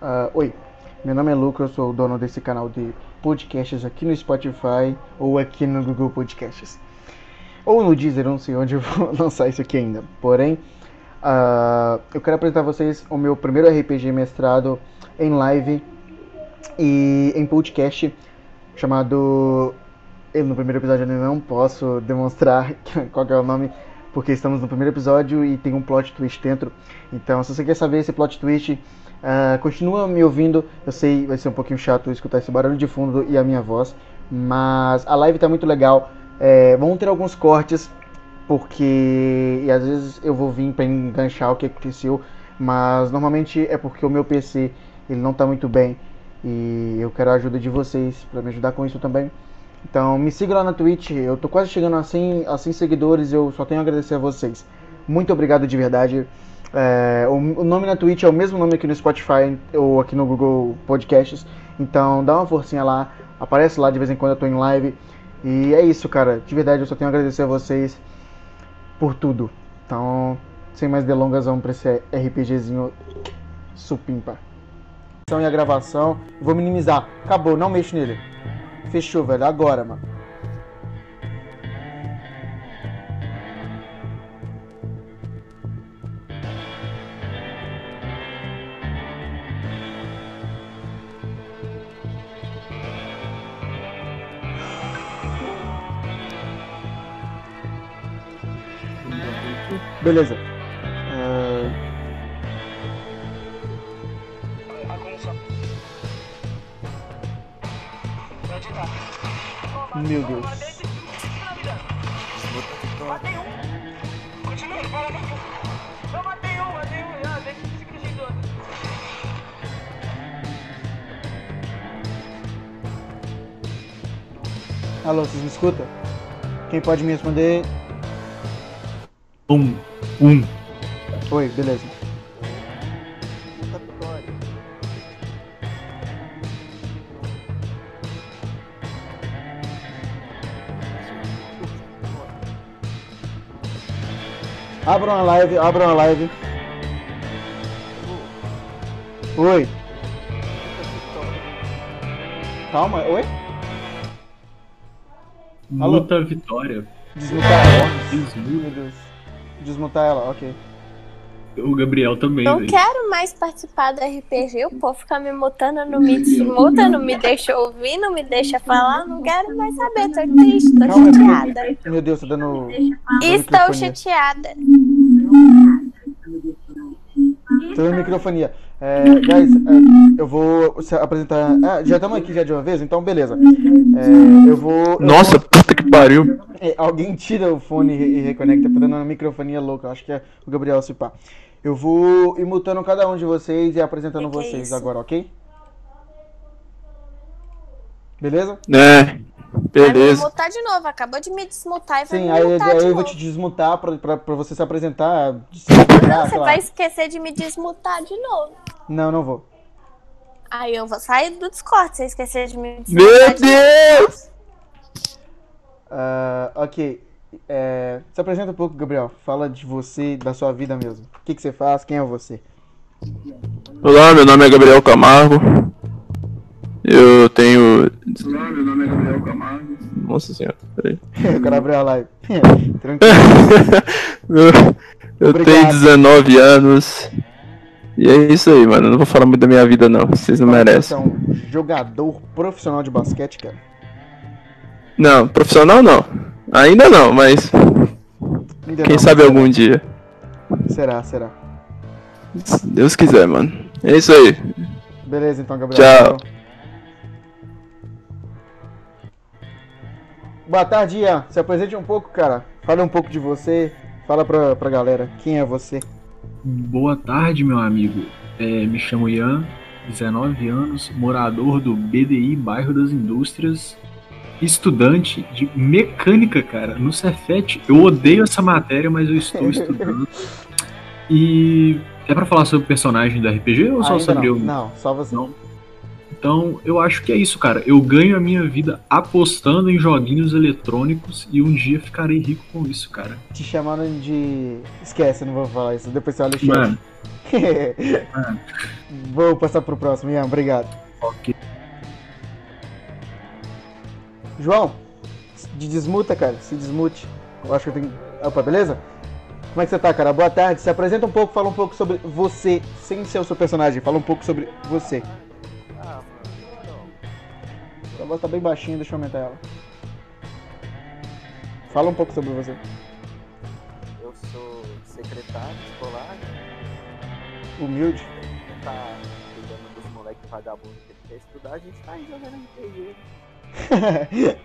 Uh, oi, meu nome é Lucas, eu sou o dono desse canal de podcasts aqui no Spotify ou aqui no Google Podcasts. Ou no Deezer, não sei onde eu vou lançar isso aqui ainda. Porém, uh, eu quero apresentar a vocês o meu primeiro RPG mestrado em live e em podcast chamado. Eu no primeiro episódio ainda não posso demonstrar qual é o nome, porque estamos no primeiro episódio e tem um plot twist dentro. Então, se você quer saber esse plot twist, uh, continua me ouvindo. Eu sei, vai ser um pouquinho chato escutar esse barulho de fundo e a minha voz, mas a live está muito legal. É, vão ter alguns cortes, porque e às vezes eu vou vir para enganchar o que aconteceu, mas normalmente é porque o meu PC ele não está muito bem e eu quero a ajuda de vocês para me ajudar com isso também. Então me siga lá na Twitch, eu tô quase chegando a 100, a 100 seguidores, eu só tenho a agradecer a vocês. Muito obrigado de verdade. É, o, o, nome na Twitch é o mesmo nome aqui no Spotify ou aqui no Google Podcasts. Então dá uma forcinha lá, aparece lá de vez em quando eu tô em live. E é isso, cara. De verdade, eu só tenho a agradecer a vocês por tudo. Então, sem mais delongas, vamos pra esse RPGzinho supimpa. E a gravação. Vou minimizar. Acabou, não mexo nele. Fechou, velho. Agora, mano. Beleza. Uh... Meu Deus. Matei um. Não. Matei um, matei um. Ah. Alô, vocês me escutam? Quem pode me responder? Um. Um. Oi, beleza. Abra uma live, abra uma live. Oi. Calma, oi? Luta Vitória. Desmutar ela. Meu Deus. Desmutar ela, ok. O Gabriel também. Não véio. quero mais participar do RPG. O povo fica me mutando, não me desmuta, não me deixa ouvir, não me deixa falar. Não quero mais saber. Tô triste, tô Calma, chateada. Meu Deus, tá dando. Estou chateada. Tô dando microfonia. É, guys, é, eu vou apresentar. Ah, já estamos aqui já de uma vez, então beleza. É, eu vou. Eu Nossa, vou... puta que pariu. É, alguém tira o fone e reconecta, tá dando uma microfonia louca. Acho que é o Gabriel Cipá. Eu vou ir mutando cada um de vocês e apresentando que vocês é agora, ok? Beleza? É. Beleza. Vai me mutar de novo, acabou de me desmutar e vai Sim, me aí, mutar aí de eu novo. vou te desmutar pra, pra, pra você se apresentar. Se não, você vai esquecer de me desmutar de novo. Não, não vou. Aí eu vou sair do Discord se esquecer de me desmutar. Meu de Deus! Uh, ok. É, se apresenta um pouco, Gabriel. Fala de você, da sua vida mesmo. O que, que você faz? Quem é você? Olá, meu nome é Gabriel Camargo. Eu tenho. Olá, meu nome é Gabriel Camargo. Nossa senhora, peraí. eu quero abrir a live. Tranquilo. eu tenho 19 anos. E é isso aí, mano. Eu não vou falar muito da minha vida, não. Vocês não merecem. Você é um jogador profissional de basquete, cara? Não, profissional não. Ainda não, mas. Ainda quem não, sabe algum dia. Será, será. Se Deus quiser, mano. É isso aí. Beleza, então, Gabriel. Tchau. Boa tarde, Ian. Se apresente um pouco, cara. Fala um pouco de você. Fala pra, pra galera. Quem é você? Boa tarde, meu amigo. É, me chamo Ian, 19 anos, morador do BDI, bairro das Indústrias, estudante de mecânica, cara, no Cefet. Eu odeio essa matéria, mas eu estou estudando. e é para falar sobre o personagem do RPG ou só Ainda sobre não. o. Não, só você. Não. Então, eu acho que é isso, cara. Eu ganho a minha vida apostando em joguinhos eletrônicos e um dia ficarei rico com isso, cara. Te chamaram de. Esquece, não vou falar isso. Depois você olha o chat. Mano. Mano. Vou passar pro próximo, Ian. Obrigado. Ok. João, de desmuta, cara. Se desmute. Eu acho que eu tenho. Opa, beleza? Como é que você tá, cara? Boa tarde. Se apresenta um pouco, fala um pouco sobre você, sem ser o seu personagem. Fala um pouco sobre você. Voz tá bem baixinha, deixa eu aumentar ela. Fala um pouco sobre você. eu sou secretário escolar, Humilde. tá cuidando dos moleques vagabundos que quer estudar, a gente tá aí jogando RPG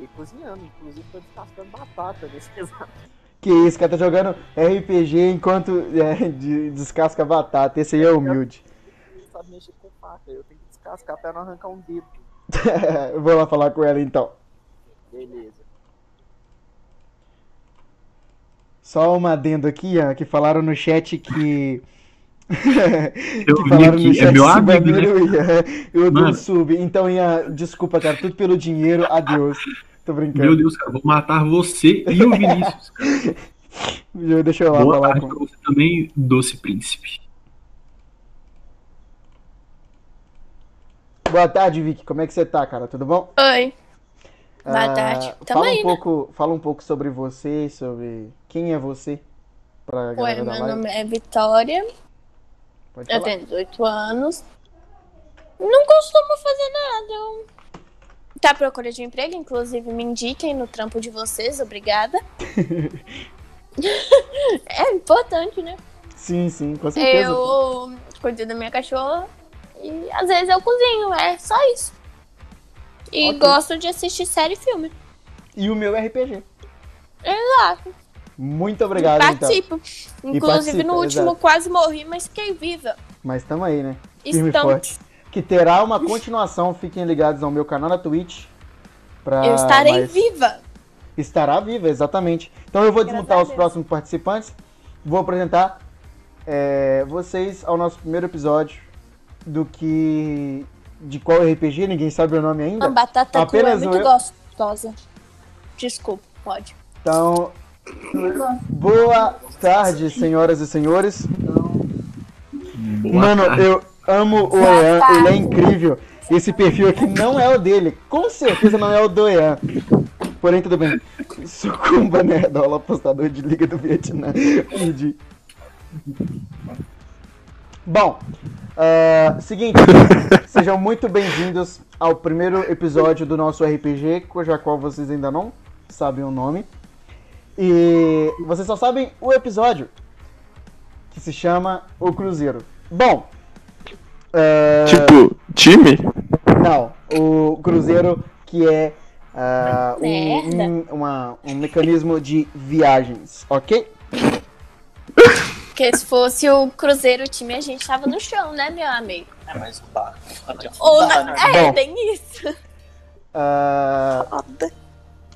e cozinhando, inclusive tô descascando batata nesse exato. que isso, cara tá jogando RPG enquanto é, de- descasca batata. Esse aí é humilde. Ele sabe mexer com faca, eu descascar pra não arrancar um dedo. Eu Vou lá falar com ela então. Beleza. Só um adendo aqui, ó, que falaram no chat que. Eu que vi falaram aqui, é se meu amigo, né? Banheiro ia- Eu dou um sub. Então, Ian, desculpa, cara, tudo pelo dinheiro, adeus. Tô brincando. Meu Deus, cara, vou matar você e o Vinícius, cara. Deixa eu lá Boa falar tarde com. pra você também, doce príncipe. Boa tarde, Vicky. Como é que você tá, cara? Tudo bom? Oi. Boa Ah, tarde. Tamo fala aí, um né? pouco, fala um pouco sobre você, sobre quem é você pra Oi, galera da meu live. nome é Vitória. Pode Eu falar. tenho 18 anos. Não costumo fazer nada. Tá à procura de emprego, inclusive me indiquem no trampo de vocês, obrigada. é importante, né? Sim, sim, com certeza. Eu cuido da minha cachorra e às vezes eu cozinho, é só isso. E Ok. gosto de assistir série e filme. E o meu RPG. Exato. Muito obrigado, então. participo. Inclusive participa, no último exato. quase morri, mas fiquei viva. Mas tamo aí, né? Firme e Estamos. forte. Que terá uma continuação, fiquem ligados ao meu canal na Twitch. Pra Eu estarei mais- viva. Estará viva, exatamente. Então eu vou Graças desmutar os próximos participantes. Vou apresentar é, vocês ao nosso primeiro episódio do que. De qual RPG, ninguém sabe o nome ainda. A batata crua é Apenas muito eu- gostosa. Desculpa, pode. Então, boa tarde, senhoras e senhores. Boa Mano, tarde. eu amo o Ian, ele é incrível. Esse perfil aqui não é o dele, com certeza não é o do Ian. Porém, tudo bem. Sucumba, nerdola, apostador de Liga do Vietnã. Entendi. Bom, ah, seguinte, sejam muito bem-vindos ao primeiro episódio do nosso RPG, cuja qual vocês ainda não sabem o nome. E vocês só sabem o episódio, que se chama O Cruzeiro. Bom, ah, Tipo, time? não, o Cruzeiro que é ah, um, um- uma- um mecanismo de viagens, ok? Porque se fosse o Cruzeiro time, a gente tava no chão, né, meu amigo? É mais um barco. Ou na... É, Bom. tem isso. Ah,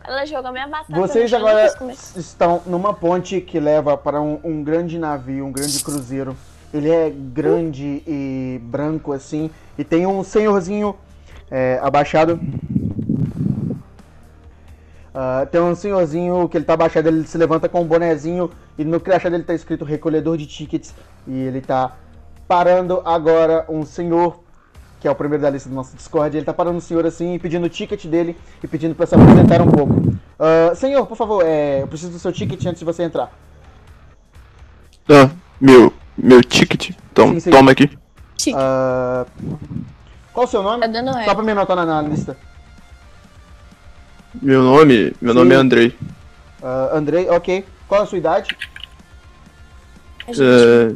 Ela jogou minha batata. Vocês agora não estão numa ponte que leva para um, um grande navio, um grande cruzeiro. Ele é grande e branco assim, e tem um senhorzinho é, abaixado. Ah, tem um senhorzinho que ele tá abaixado, ele se levanta com um bonezinho e no crachá dele tá escrito recolhedor de tickets e ele tá parando agora um senhor que é o primeiro da lista do nosso Discord, ele tá parando um senhor assim e pedindo o ticket dele e pedindo pra se apresentar um pouco. Ah, senhor, por favor, é, eu preciso do seu ticket antes de você entrar. Ah, meu, meu ticket. Então, Sim, sim. toma aqui. Ah, qual o seu nome? Tá dando Só pra me anotar na, na lista. Meu nome, meu Sim. nome é Andrei. Ah, Andrei, ok. Qual a sua idade? É...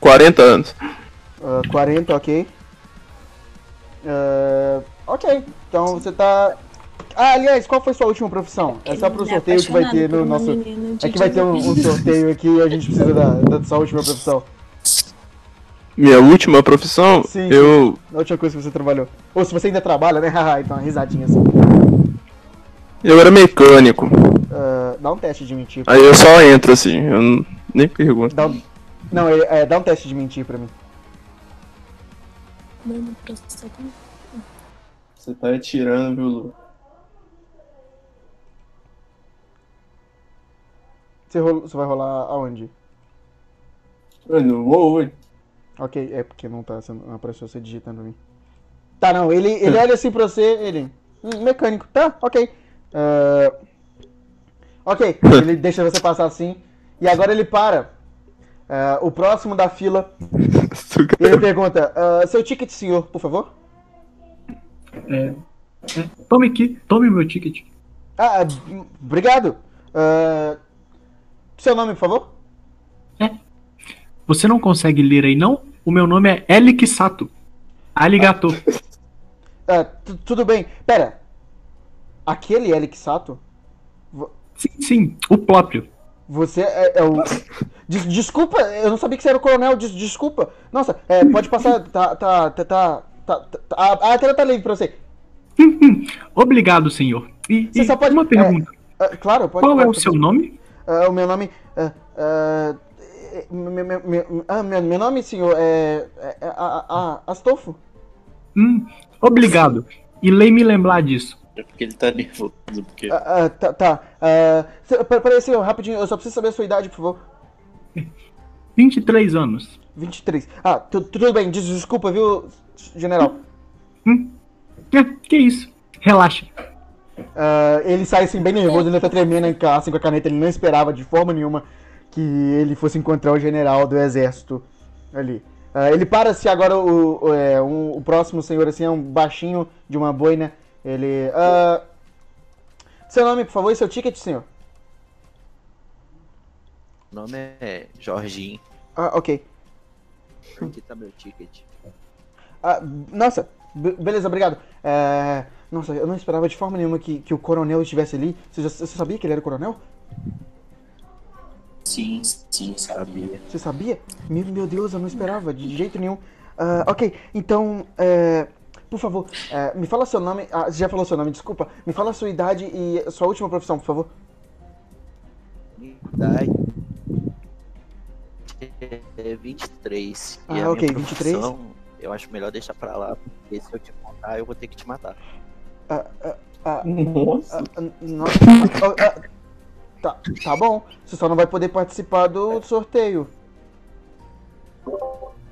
40 anos. Ah, 40, ok. Ah, ok, então você tá. Ah, aliás, qual foi sua última profissão? É só pro é sorteio que vai ter no nosso. É que vai ter um, um sorteio aqui e a gente precisa da, da sua última profissão. Minha última profissão, Sim, eu. A última coisa que você trabalhou. Ou se você ainda trabalha, né? Haha, então uma risadinha assim. Eu era mecânico. Ah, dá um teste de mentir. Aí eu só entro assim, eu não- nem pergunto. Dá um... Não, é, é, dá um teste de mentir pra mim. Você tá atirando, viu, Lu? Você, rolo- você vai rolar aonde? Mano, uou, Ok, é porque não tá sendo, não apareceu você digitando pra mim. Tá, não, ele, ele olha assim pra você, ele. "Hum, mecânico, tá, ok. Ah, ok, ele deixa você passar assim. E agora ele para. Ah, o próximo da fila. Ele pergunta: ah, seu ticket, senhor, por favor? É, é, tome aqui, tome meu ticket. Ah, obrigado. Seu nome, por favor? Você não consegue ler aí, não? O meu nome é Elik Sato. Aligato. Ah, tu- tudo bem. Pera. Aquele Eric Sato? Sim, sim, o próprio. Você é, é o. Des- desculpa, eu não sabia que você era o coronel. Des- desculpa. Nossa, é, pode passar. Tá. Tá. Tá. tá, tá, tá- a, a tela tá livre pra você. Obrigado, senhor. E, Você e só pode- uma pergunta. Ah, claro, pode Qual é pode- o seu nome? Ah, o meu nome. ah, é, meu, meu- meu- ah, meu, meu nome, senhor, é. é, é a, a, Astolfo. Hum, obrigado. E lei me lembrar disso. É porque ele tá nervoso. Porque... Ah, ah, tá. tá. Ah, Peraí, senhor, rapidinho, eu só preciso saber a sua idade, por favor. 23 anos. 23. Ah, tu- tudo bem, des- desculpa, viu, general. Hum, é, que isso? Relaxa. Ah, ele sai assim bem nervoso, ele tá tremendo assim, com a caneta, ele não esperava de forma nenhuma que ele fosse encontrar o general do exército ali. Ah, ele para se agora o, o, é, um- o próximo senhor assim é um baixinho de uma boina. Ele. ah, seu nome, por favor, e seu ticket, senhor? O nome é Jorginho. Ah, ok. Aqui tá meu ticket. Ah, nossa, be- beleza, obrigado. É, nossa, eu não esperava de forma nenhuma que, que o coronel estivesse ali. Você, já, você sabia que ele era o coronel? Sim, sim, sabia. Você sabia? Meu, meu Deus, eu não esperava, de jeito nenhum. Ah, ok, então, é, por favor, é, me fala seu nome. Ah, você já falou seu nome, desculpa. Me fala a sua idade e sua última profissão, por favor. Idade é 23. Ah, e a ok, minha 23. profissão, Eu acho melhor deixar pra lá, porque se eu te contar, eu vou ter que te matar. Ah, ah, ah, Nossa. ah, nossa, tá, tá bom, você só não vai poder participar do sorteio.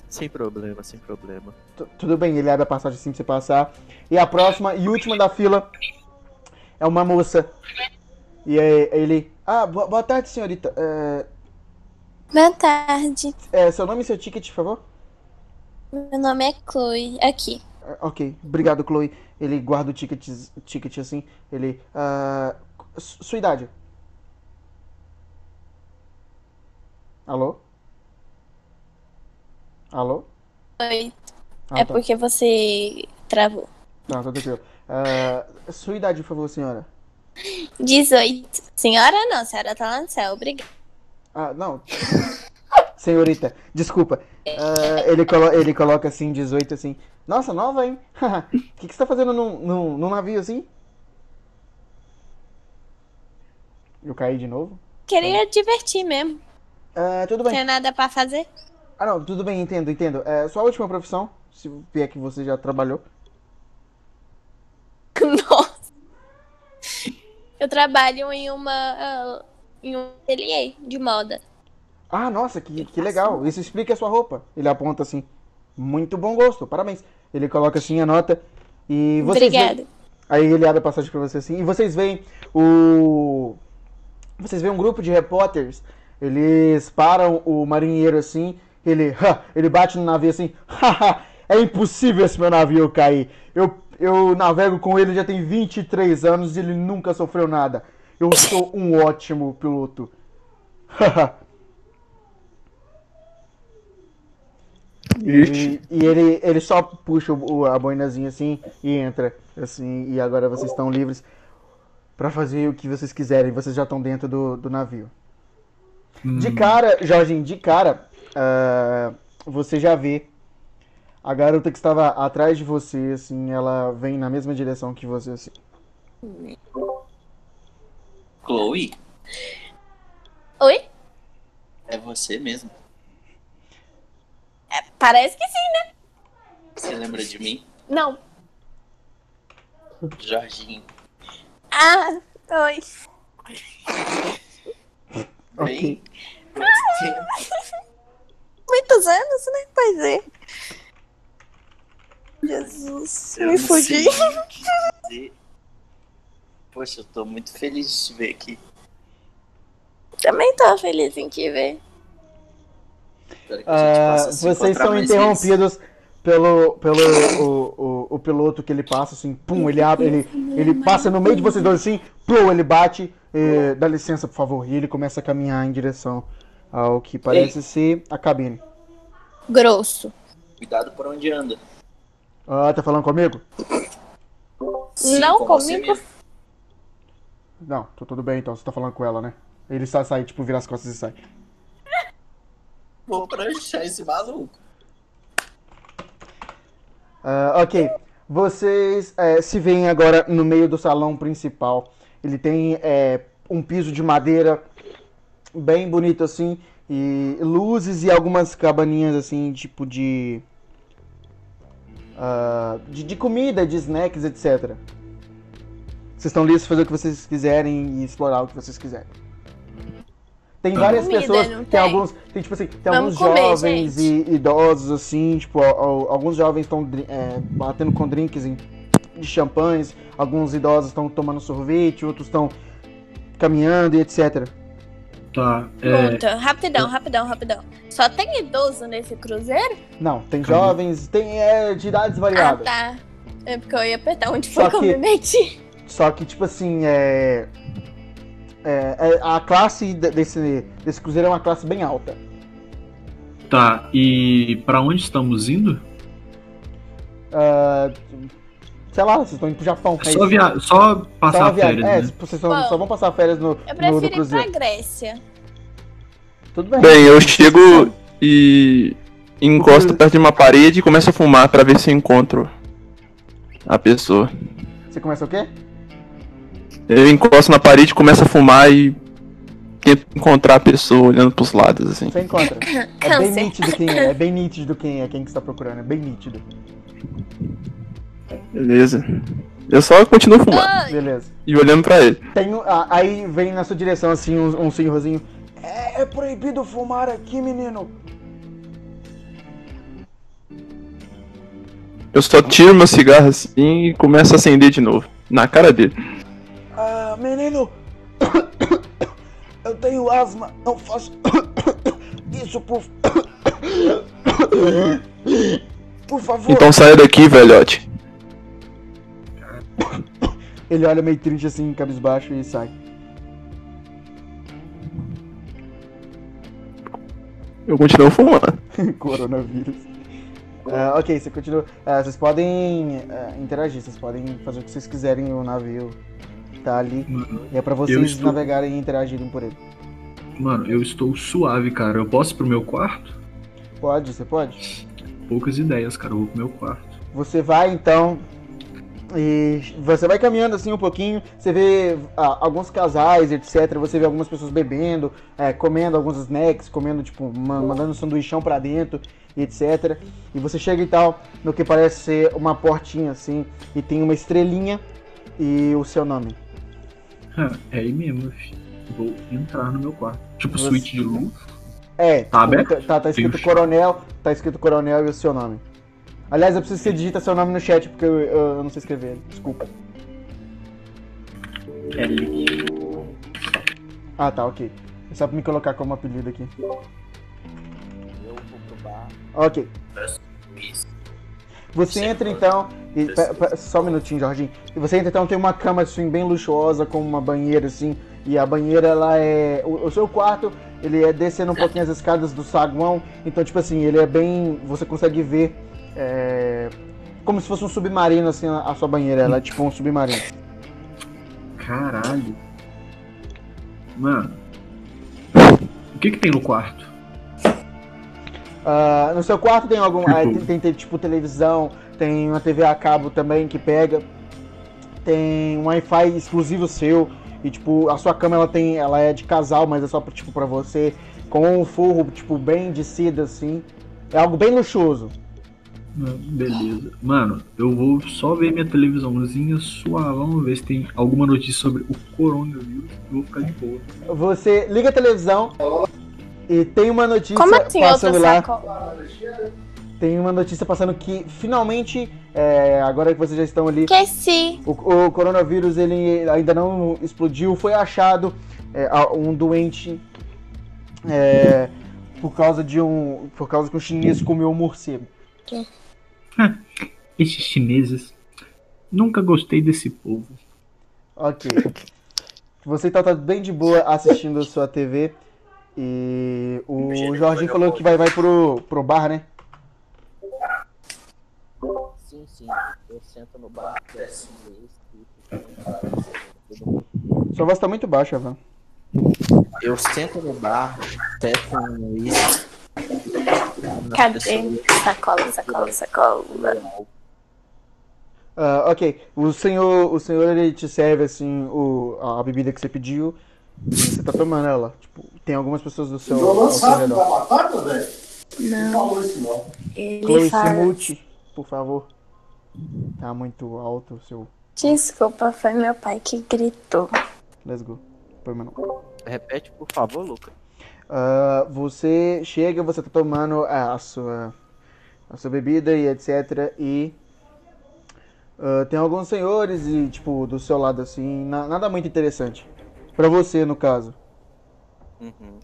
Sem problema, sem problema. Tu- Tudo bem, ele abre a passagem assim pra você passar. E a próxima e última da fila é uma moça. E aí ele. Ah, boa, boa tarde, senhorita. É, Boa tarde. é, seu nome e seu ticket, por favor? Meu nome é Chloe. Aqui. Ah, Ok, obrigado, Chloe. Ele guarda o ticket, ticket assim. Ele. su- sua idade? Alô? Alô? Oi. Ah, é tá. porque você travou. Tá, tá tranquilo. Ah, sua idade, por favor, senhora? 18. Senhora não, a senhora tá lá no céu. Obrigada. Ah, não. Senhorita, desculpa. Ah, ele, colo ele coloca assim, 18 assim. Nossa, nova, hein? O que, que você tá fazendo num, num, num navio assim? Eu caí de novo? Queria divertir mesmo. Ah, tudo bem. Tem nada pra fazer? Ah, não, tudo bem, entendo, entendo. É, sua última profissão, se vier que você já trabalhou. Nossa. Eu trabalho em uma. ah, em um ateliê de moda. Ah, nossa, que, que legal. Isso explica a sua roupa. Ele aponta assim. Muito bom gosto, parabéns. Ele coloca assim a nota. E vocês veem- Obrigada. Aí ele abre a passagem pra você assim. E vocês veem o. Vocês veem um grupo de repórteres. Eles param o marinheiro assim. Ele, ele bate no navio assim. "Haha, é impossível esse meu navio cair. Eu, eu navego com ele já tem 23 anos e ele nunca sofreu nada. Eu sou um ótimo piloto. E, e ele, ele só puxa o, a boinazinha assim e entra. Assim, e agora vocês estão livres pra fazer o que vocês quiserem. Vocês já estão dentro do, do navio. De cara, Jorginho, de cara, ah, você já vê a garota que estava atrás de você, assim, ela vem na mesma direção que você, assim. Chloe, Oi? é você mesmo. Parece que sim, né? Você lembra de mim? Não. Jorginho. Ah, oi. Ok. Bem, tempo. Muitos anos, né? Pois é. Jesus, Eu me fudi. dizer. Poxa, eu tô muito feliz de te ver aqui. Também tô feliz em te ver. Espero que a gente possa se vocês são interrompidos pelo, pelo o, o, o piloto que ele passa, assim, pum, ele abre, ele, ele passa no meio de vocês dois, assim, pum, ele bate, eh, dá licença, por favor, e ele começa a caminhar em direção ao que parece ser a cabine. Grosso. Cuidado por onde anda. Ah, tá falando comigo? Sim, Não com comigo? Não, tô tudo bem então, você tá falando com ela, né? Ele sai, sai tipo, vira as costas e sai. Vou pranchar esse maluco. Ah, ok, vocês eh, se veem agora no meio do salão principal. Ele tem eh, um piso de madeira bem bonito assim, e luzes e algumas cabaninhas assim, tipo de. ah, de, de comida, de snacks, etc. Vocês estão para fazer o que vocês quiserem e explorar o que vocês quiserem. Tem várias Comida, pessoas, não tem, tem? alguns, tem tipo assim, tem Vamos alguns comer, jovens e idosos assim, tipo, al- al- alguns jovens estão batendo com drinks de champanhes, alguns idosos estão tomando sorvete, outros estão caminhando e etc. Tá, é, Pergunta, rapidão, rapidão, rapidão. Só tem idoso nesse cruzeiro? Não, tem jovens, tem é, de idades Ah, variadas. tá. É porque eu ia apertar onde Só foi que eu me meti. Só que, tipo assim, é, é- é- a classe de- desse, desse cruzeiro é uma classe bem alta. tá. E pra onde estamos indo? Ah, sei lá, vocês estão indo pro Japão. É é só, via... só Só passar viagem. férias, É, né? vocês só, Bom, só vão passar férias no, Eu no, no prefiro ir pra. Grécia. Tudo bem. Bem, eu chego e encosto perto de uma parede e começo a fumar pra ver se eu encontro a pessoa. Você começa o quê? Eu encosto na parede, começo a fumar e tento encontrar a pessoa olhando pros lados, assim. Você encontra. É bem nítido quem é. É bem nítido quem é, quem que você tá procurando. É bem nítido. Beleza. Eu só continuo fumando Oi, Beleza. e olhando pra ele. Tem, ah, aí vem na sua direção, assim, um, um senhorzinho. É, é proibido fumar aqui, menino. Eu só tiro meu cigarro assim e começo a acender de novo. Na cara dele. Menino. Eu tenho asma. Não faço isso por. Por favor. Então saia daqui, velhote. Ele olha meio triste assim, cabisbaixo e sai. Eu continuo fumando. Coronavírus. Ah, ok, você continua. Ah, vocês podem ah, interagir, vocês podem fazer o que vocês quiserem. O navio tá ali. Mano, E é pra vocês estou- navegarem e interagirem por ele. mano, eu estou suave, cara. Eu posso ir pro meu quarto? Pode, você pode? Poucas ideias, cara. Eu vou pro meu quarto. Você vai então. E você vai caminhando assim um pouquinho, você vê ah, alguns casais, etc. Você vê algumas pessoas bebendo, é, comendo alguns snacks, comendo, tipo, ma- mandando um sanduichão pra dentro, etc. E você chega e tal, no que parece ser uma portinha assim, e tem uma estrelinha e o seu nome. É aí mesmo. Vou entrar no meu quarto. Tipo, Você- suíte de luz. É, Tá aberto? tá, tá, escrito Tem coronel, tá escrito coronel e o seu nome. Aliás, eu preciso que você digita seu nome no chat, porque eu, eu não sei escrever ele. Desculpa. L. Ah, tá, ok. É só pra me colocar como apelido aqui. Eu vou pro bar. Ok. Isso. Você Sim, entra então. E, pe- pe- só um minutinho, Jorginho. Você entra então, tem uma cama assim, bem luxuosa, com uma banheira assim. E a banheira, ela é. O, o seu quarto, ele é descendo um pouquinho as escadas do saguão. Então, tipo assim, ele é bem. Você consegue ver. é, como se fosse um submarino, assim, a, a sua banheira. Ela é tipo um submarino. Caralho. Mano. O que que tem no quarto? Ah, no seu quarto tem algum. Tipo- ah, tem, tem, tem, tipo televisão, tem uma TV a cabo também que pega. Tem um Wi-Fi exclusivo seu. E tipo, a sua cama ela tem. Ela é de casal, mas é só tipo pra você. Com um forro, tipo, bem de seda, assim. É algo bem luxuoso. Beleza. Mano, eu vou só ver minha televisãozinha suavão, vamos ver se tem alguma notícia sobre o coronavírus e vou ficar de boa. Você liga a televisão e tem uma notícia Como assim, passando outra lá. sacola? Tem uma notícia passando que finalmente, é, agora que vocês já estão ali, Esqueci. o, o coronavírus ele ainda não explodiu, foi achado é, a- um doente é, por causa de um, por causa que um chinês comeu um morcego. Esses chineses. Nunca gostei desse povo. Ok. Você tá, tá bem de boa assistindo a sua TV e o Jorginho falou que vai, vai pro, pro bar, né? Sim, sim. Eu sento no bar, peço um whisky, Sua voz tá muito baixa, velho. Eu sento no bar, peço um whisky. Cadê? Sacola, sacola, sacola. Ah, ok. O senhor, o senhor ele te serve assim o, a bebida que você pediu você tá tomando ela. Tipo, tem algumas pessoas do seu, ao seu redor. batata, velho? Não, Falou isso não. ele Chloe, se fala. mute, por favor. Tá muito alto o seu. Desculpa, foi meu pai que gritou. Let's go. Põe, mano. Repete, por favor, Lucas. Ah, você chega, você tá tomando a, sua a sua bebida e etc. E ah, tem alguns senhores e tipo do seu lado assim, na- nada muito interessante. Pra você, no caso. Uhum.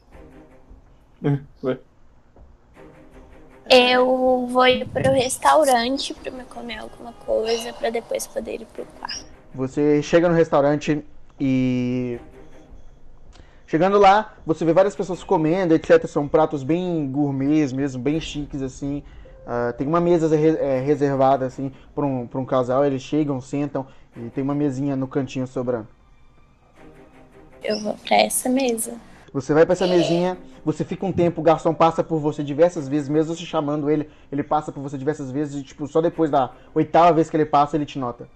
Eu vou ir pro restaurante pra me comer alguma coisa pra depois poder ir pro quarto. Você chega no restaurante e. Chegando lá, você vê várias pessoas comendo, etc. São pratos bem gourmets mesmo, bem chiques, assim. Ah, tem uma mesa re- eh, reservada, assim, para um, pra um casal. Eles chegam, sentam e tem uma mesinha no cantinho sobrando. Eu vou pra essa mesa. Você vai pra essa mesinha, você fica um tempo, o garçom passa por você diversas vezes, mesmo você chamando ele, ele passa por você diversas vezes e, tipo, só depois da oitava vez que ele passa, ele te nota.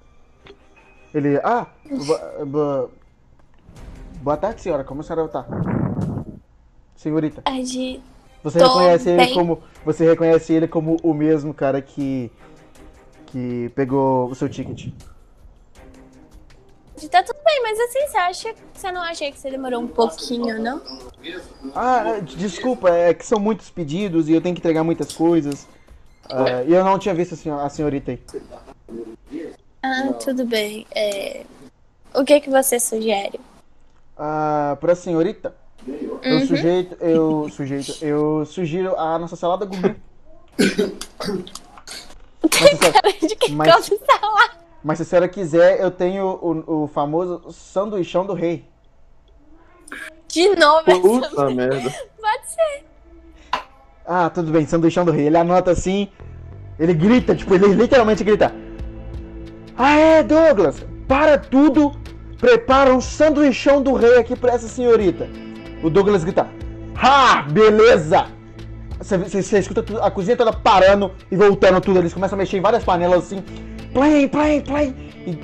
Ele, ah, bo- bo- boa tarde, senhora, como a senhora tá? Senhorita, A de. você Tô reconhece ele bem. como, você reconhece ele como o mesmo cara que, que pegou o seu ticket. Tá tudo bem, mas assim, você acha. Você não acha que você demorou um pouquinho, não? Ah, desculpa, é que são muitos pedidos e eu tenho que entregar muitas coisas. Ah, e eu não tinha visto a senhor- a senhorita aí. Ah, tudo bem. É... O que que você sugere? Ah, pra senhorita, eu Uhum. sujeito, eu sujeito, eu sugiro a nossa salada gourmet. Mas, se a senhora- De que Mas- salada? Mas se a senhora quiser, eu tenho o, o famoso sanduichão do rei. De novo, essa- Puta merda. pode ser. Ah, tudo bem, sanduichão do rei. Ele anota assim, ele grita, tipo, ele literalmente grita. Ah é, Douglas, para tudo, prepara um sanduichão do rei aqui pra essa senhorita. O Douglas grita, ah, beleza! Você, escuta tudo- a cozinha toda parando e voltando tudo, eles começam a mexer em várias panelas assim, play, play, play, e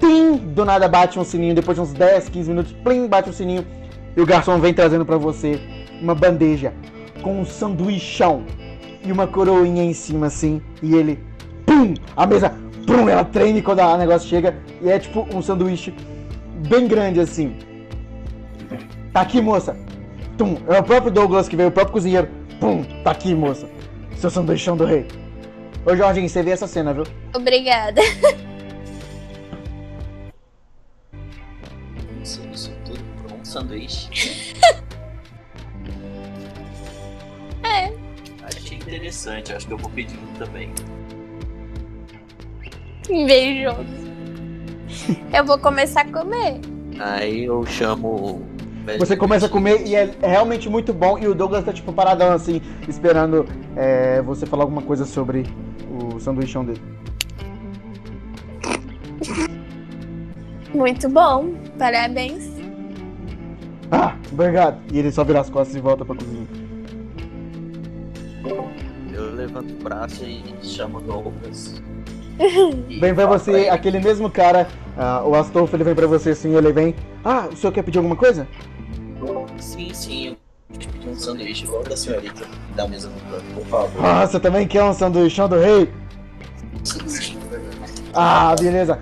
tim, do nada bate um sininho, depois de uns 10, 15 minutos, plim, bate um sininho, e o garçom vem trazendo pra você uma bandeja com um sanduichão e uma coroinha em cima assim, e ele, pum, a mesa, pum, ela treme quando a negócio chega, e é tipo um sanduíche bem grande assim. Tá aqui, moça. Tum, é o próprio Douglas que veio, o próprio cozinheiro. Pum, tá aqui, moça. Seu sanduichão do rei. Ô, Jorginho, você vê essa cena, viu? Obrigada. Isso, isso tudo por um sanduíche. É. Achei interessante, acho que eu vou pedir um também. Invejoso. Eu vou começar a comer. Aí eu chamo. Velho Você começa a comer e é é realmente muito bom. E o Douglas tá tipo paradão assim, esperando é, você falar alguma coisa sobre o sanduichão dele. Muito bom. Parabéns. Ah, obrigado. E ele só vira as costas e volta pra cozinha. Eu levanto o braço e chamo o Douglas. Vem pra você, ele, aquele mesmo cara, ah, o Astolfo, ele vem pra você assim, ele vem. Ah, o senhor quer pedir alguma coisa? Sim, sim. Pedir um sanduíche igual da senhorita da mesa no canto, por favor. Ah, você também quer um sanduíchão do rei? Sanduíche. Ah, beleza.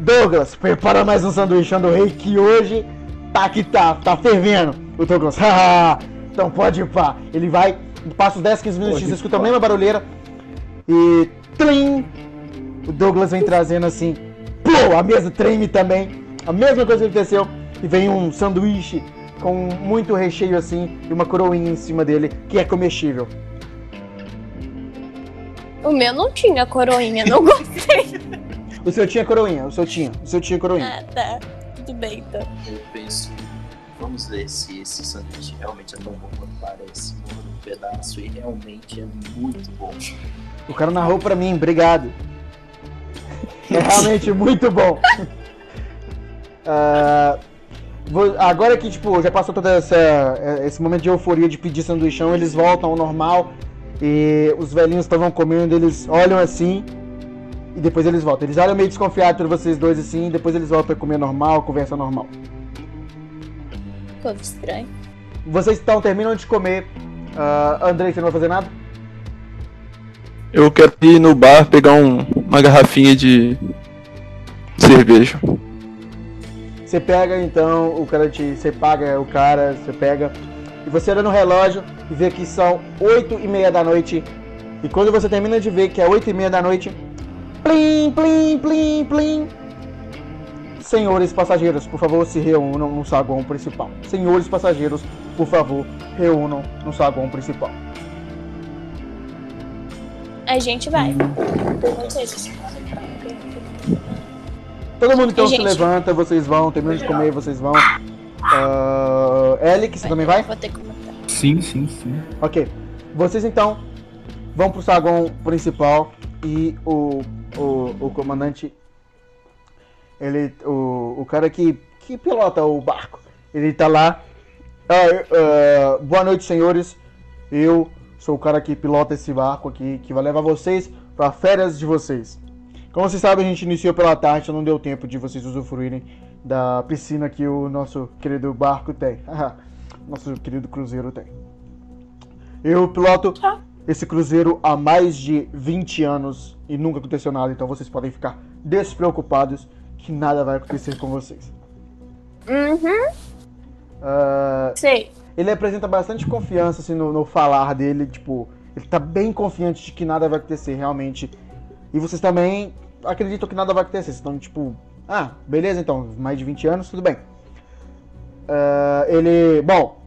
Douglas, prepara mais um sanduíchão do rei que hoje tá que tá, tá fervendo. O Douglas, haha, então pode ir pá. Ele vai, passa os 10, 15 minutos, você escuta a mesma barulheira e trim, o Douglas vem trazendo assim, pô, a mesa treme também. A mesma coisa que aconteceu e vem um sanduíche com muito recheio assim e uma coroinha em cima dele que é comestível. O meu não tinha coroinha, não gostei. O seu tinha coroinha, o seu tinha, o seu tinha coroinha. ah, tá. Tudo bem, então. Eu penso, vamos ver se esse sanduíche realmente é tão bom quanto parece. Um pedaço e realmente é muito bom. O cara narrou pra mim, obrigado. É realmente muito bom. Ah, vou- agora que tipo, já passou todo essa, esse momento de euforia de pedir sanduichão, eles voltam ao normal e os velhinhos estavam comendo, eles olham assim e depois eles voltam. Eles olham meio desconfiados por vocês dois assim, e depois eles voltam a comer normal, conversa normal. Ficou estranho. Vocês então terminam de comer. Ah, Andrei, você não vai fazer nada? Eu quero ir no bar pegar um- uma garrafinha de cerveja. Você pega então, o cara te. Você paga o cara, você pega. E você olha no relógio e vê que são 8 e meia da noite. E quando você termina de ver que é 8 e meia da noite. Plim, plim, plim, plim. Senhores passageiros, por favor, se reúnam no saguão principal. Senhores passageiros, por favor, reúnam no saguão principal. A gente vai. Vocês. Todo mundo então E, se gente? levanta, vocês vão, terminam de comer, vocês vão. Uh, Elic, você também vai? Vou ter que comentar. Sim, sim, sim. Ok. Vocês então vão pro saguão principal e o, o, o comandante. Ele. O, o cara que, que pilota o barco. Ele tá lá. Ah, ah, boa noite, senhores. Eu sou o cara que pilota esse barco aqui, que vai levar vocês para férias de vocês. Como vocês sabem, a gente iniciou pela tarde, então não deu tempo de vocês usufruírem da piscina que o nosso querido barco tem. nosso querido cruzeiro tem. Eu piloto Tá. esse cruzeiro há mais de 20 anos e nunca aconteceu nada, então vocês podem ficar despreocupados que nada vai acontecer com vocês. Uhum. Ah, Sei. ele apresenta bastante confiança assim, no, no falar dele, tipo, ele tá bem confiante de que nada vai acontecer realmente. E vocês também acreditam que nada vai acontecer. Vocês estão tipo, ah, beleza então, mais de 20 anos, tudo bem. Ah, ele, bom,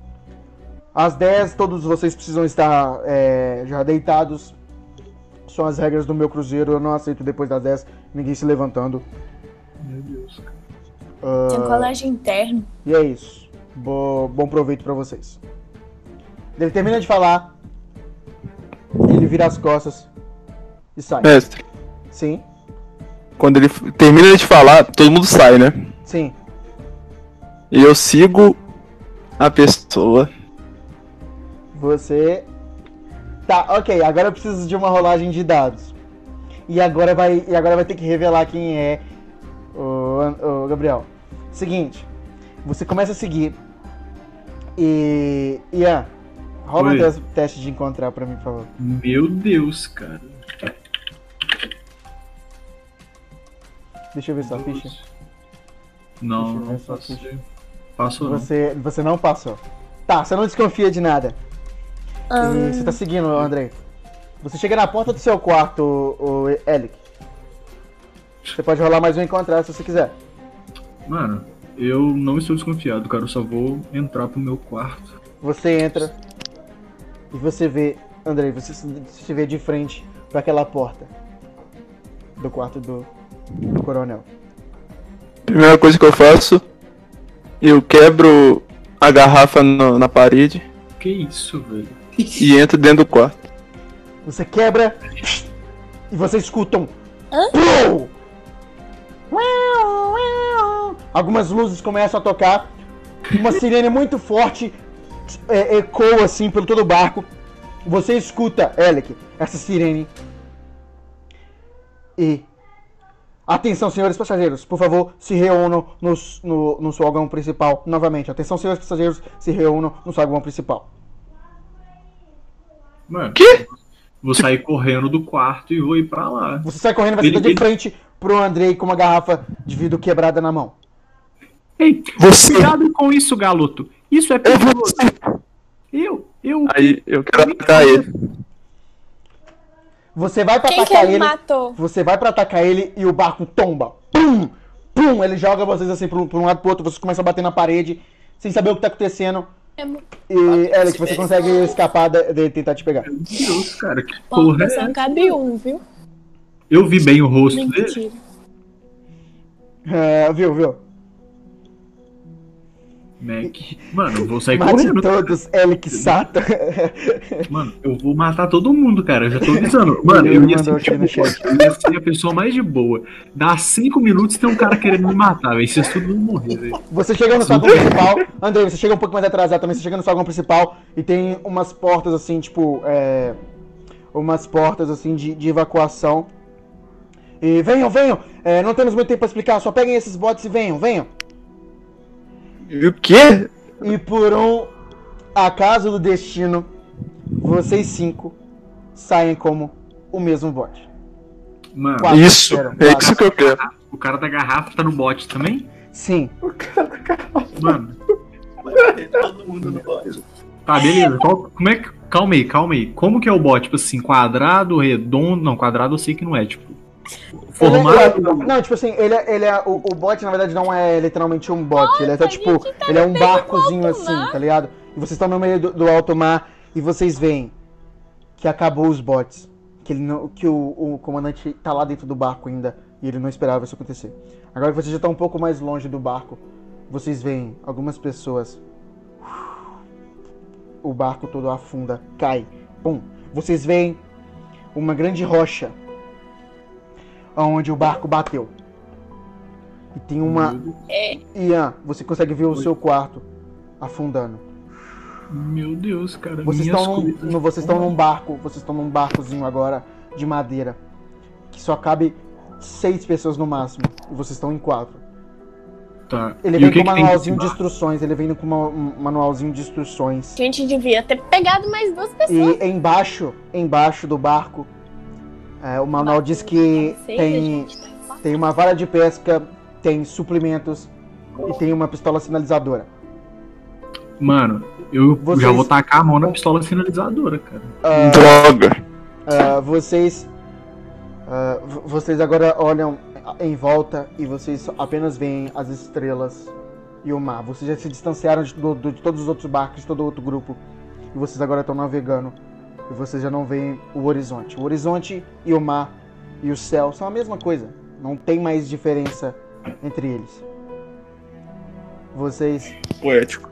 às 10 todos vocês precisam estar é, já deitados. São as regras do meu cruzeiro, eu não aceito depois das 10 ninguém se levantando. Meu Deus, cara. Ah, Tem colégio interno. E é isso. Bo- bom proveito pra vocês. Ele termina de falar. Ele vira as costas e sai. Mestre, Sim, quando ele termina de falar, todo mundo sai, né? sim. E eu sigo a pessoa. Você. Tá, ok. Agora eu preciso de uma rolagem de dados. E agora vai, e agora vai ter que revelar quem é o, o Gabriel. Seguinte, você começa a seguir. E. Ian, rola um Oi. tes- teste de encontrar pra mim, por favor. Meu Deus, cara. Deixa eu ver sua ficha. Não, não passei. ficha. Passou não. Você, você não passou. Tá, você não desconfia de nada. E você tá seguindo, Andrei. Você chega na porta do seu quarto, o, o Elic. Você pode rolar mais um encontrar se você quiser. Mano, eu não estou desconfiado, cara. Eu só vou entrar pro meu quarto. Você entra e você vê, Andrei, você se vê de frente para aquela porta do quarto do coronel. Primeira coisa que eu faço, eu quebro a garrafa no- na parede Que isso, velho? e entro dentro do quarto. Você quebra e você escuta um. Hã? Algumas luzes começam a tocar. Uma sirene muito forte é, ecoa assim pelo todo o barco. Você escuta, Alec, essa sirene. E Atenção, senhores passageiros, por favor, se reúnam no, no, no saguão principal novamente. Atenção, senhores passageiros, se reúnam no saguão principal. Mano, Quê? vou sair correndo do quarto e vou ir pra lá. Você sai correndo, vai Ele- ficar de ele- frente pro Andrei com uma garrafa de vidro quebrada na mão. Ei, Você. cuidado com isso, galoto. Isso é Eu perigoso. Eu, eu. Aí eu quero atacar ele. Você vai pra Quem que atacar ele ele. matou? Você vai pra atacar ele e o barco tomba. Pum! Pum! Ele joga vocês assim pra um, pra um lado pro outro, vocês começam a bater na parede, sem saber o que tá acontecendo. E, Alex, você consegue escapar de- dele tentar te pegar. Meu Deus, cara, que porra é só essa? cabe um, viu? Eu vi bem o rosto dele. É, viu, viu? Mac. Mano, eu vou sair Mate correndo. todos, Alex Sata. Mano, eu vou matar todo mundo, cara. Eu já tô avisando. Mano, eu ia, ser, tipo, eu ia ser a pessoa mais de boa. Dá cinco minutos tem um cara querendo me matar, velho. Vocês tudo vão morrer, velho. Você chega no saguão principal. Andrei, você chega um pouco mais atrasado também. Você chega no saguão principal e tem umas portas assim, tipo. É, umas portas assim de, de evacuação. E venham, venham! É, não temos muito tempo pra explicar, só peguem esses botes e venham, venham! E o quê? E por um acaso do destino, vocês cinco saem como o mesmo bote. Mano, Quatro, Isso, eram é quatro. isso que eu quero. o cara da garrafa tá no bot também? Sim. Mano, Vai ter todo mundo no bote. tá, beleza. Qual- como é que. Calma aí, calma aí. Como que é o bot? Tipo assim, quadrado, redondo. Não, quadrado eu sei que não é, tipo. Ele é- Formato. não, tipo assim, ele é, ele é o, o bot na verdade não é literalmente um bot, ele é até tipo, ele é um barcozinho assim, tá ligado? E vocês estão no meio do, do alto mar e vocês veem que acabou os bots, que ele não, que o, o comandante tá lá dentro do barco ainda e ele não esperava isso acontecer. Agora que vocês já estão um pouco mais longe do barco, vocês veem algumas pessoas o barco todo afunda, cai, pum. Vocês veem uma grande rocha onde o barco bateu. E tem uma. Ian, você consegue ver o seu quarto afundando. Meu Deus, cara. Vocês estão num, no- vocês estão num barco, vocês estão num barcozinho agora de madeira que só cabe seis pessoas no máximo. E vocês estão em quatro. Tá. Ele E vem que com um manualzinho de instruções, ele vem com uma- um manualzinho de instruções. A gente devia ter pegado mais duas pessoas. E embaixo, embaixo do barco, é, o manual diz que tem tá. Tem uma vara de pesca, tem suplementos e tem uma pistola sinalizadora. Mano, eu Vocês- já vou tacar a mão na pistola sinalizadora, cara. Ah, Droga. ah, vocês. v- vocês agora olham em volta e vocês apenas veem as estrelas e o mar. Vocês já se distanciaram de, do- do- de todos os outros barcos, de todo outro grupo. E vocês agora estão navegando. E vocês já não veem o horizonte. O horizonte e o mar e o céu são a mesma coisa. Não tem mais diferença entre eles. Vocês Poético.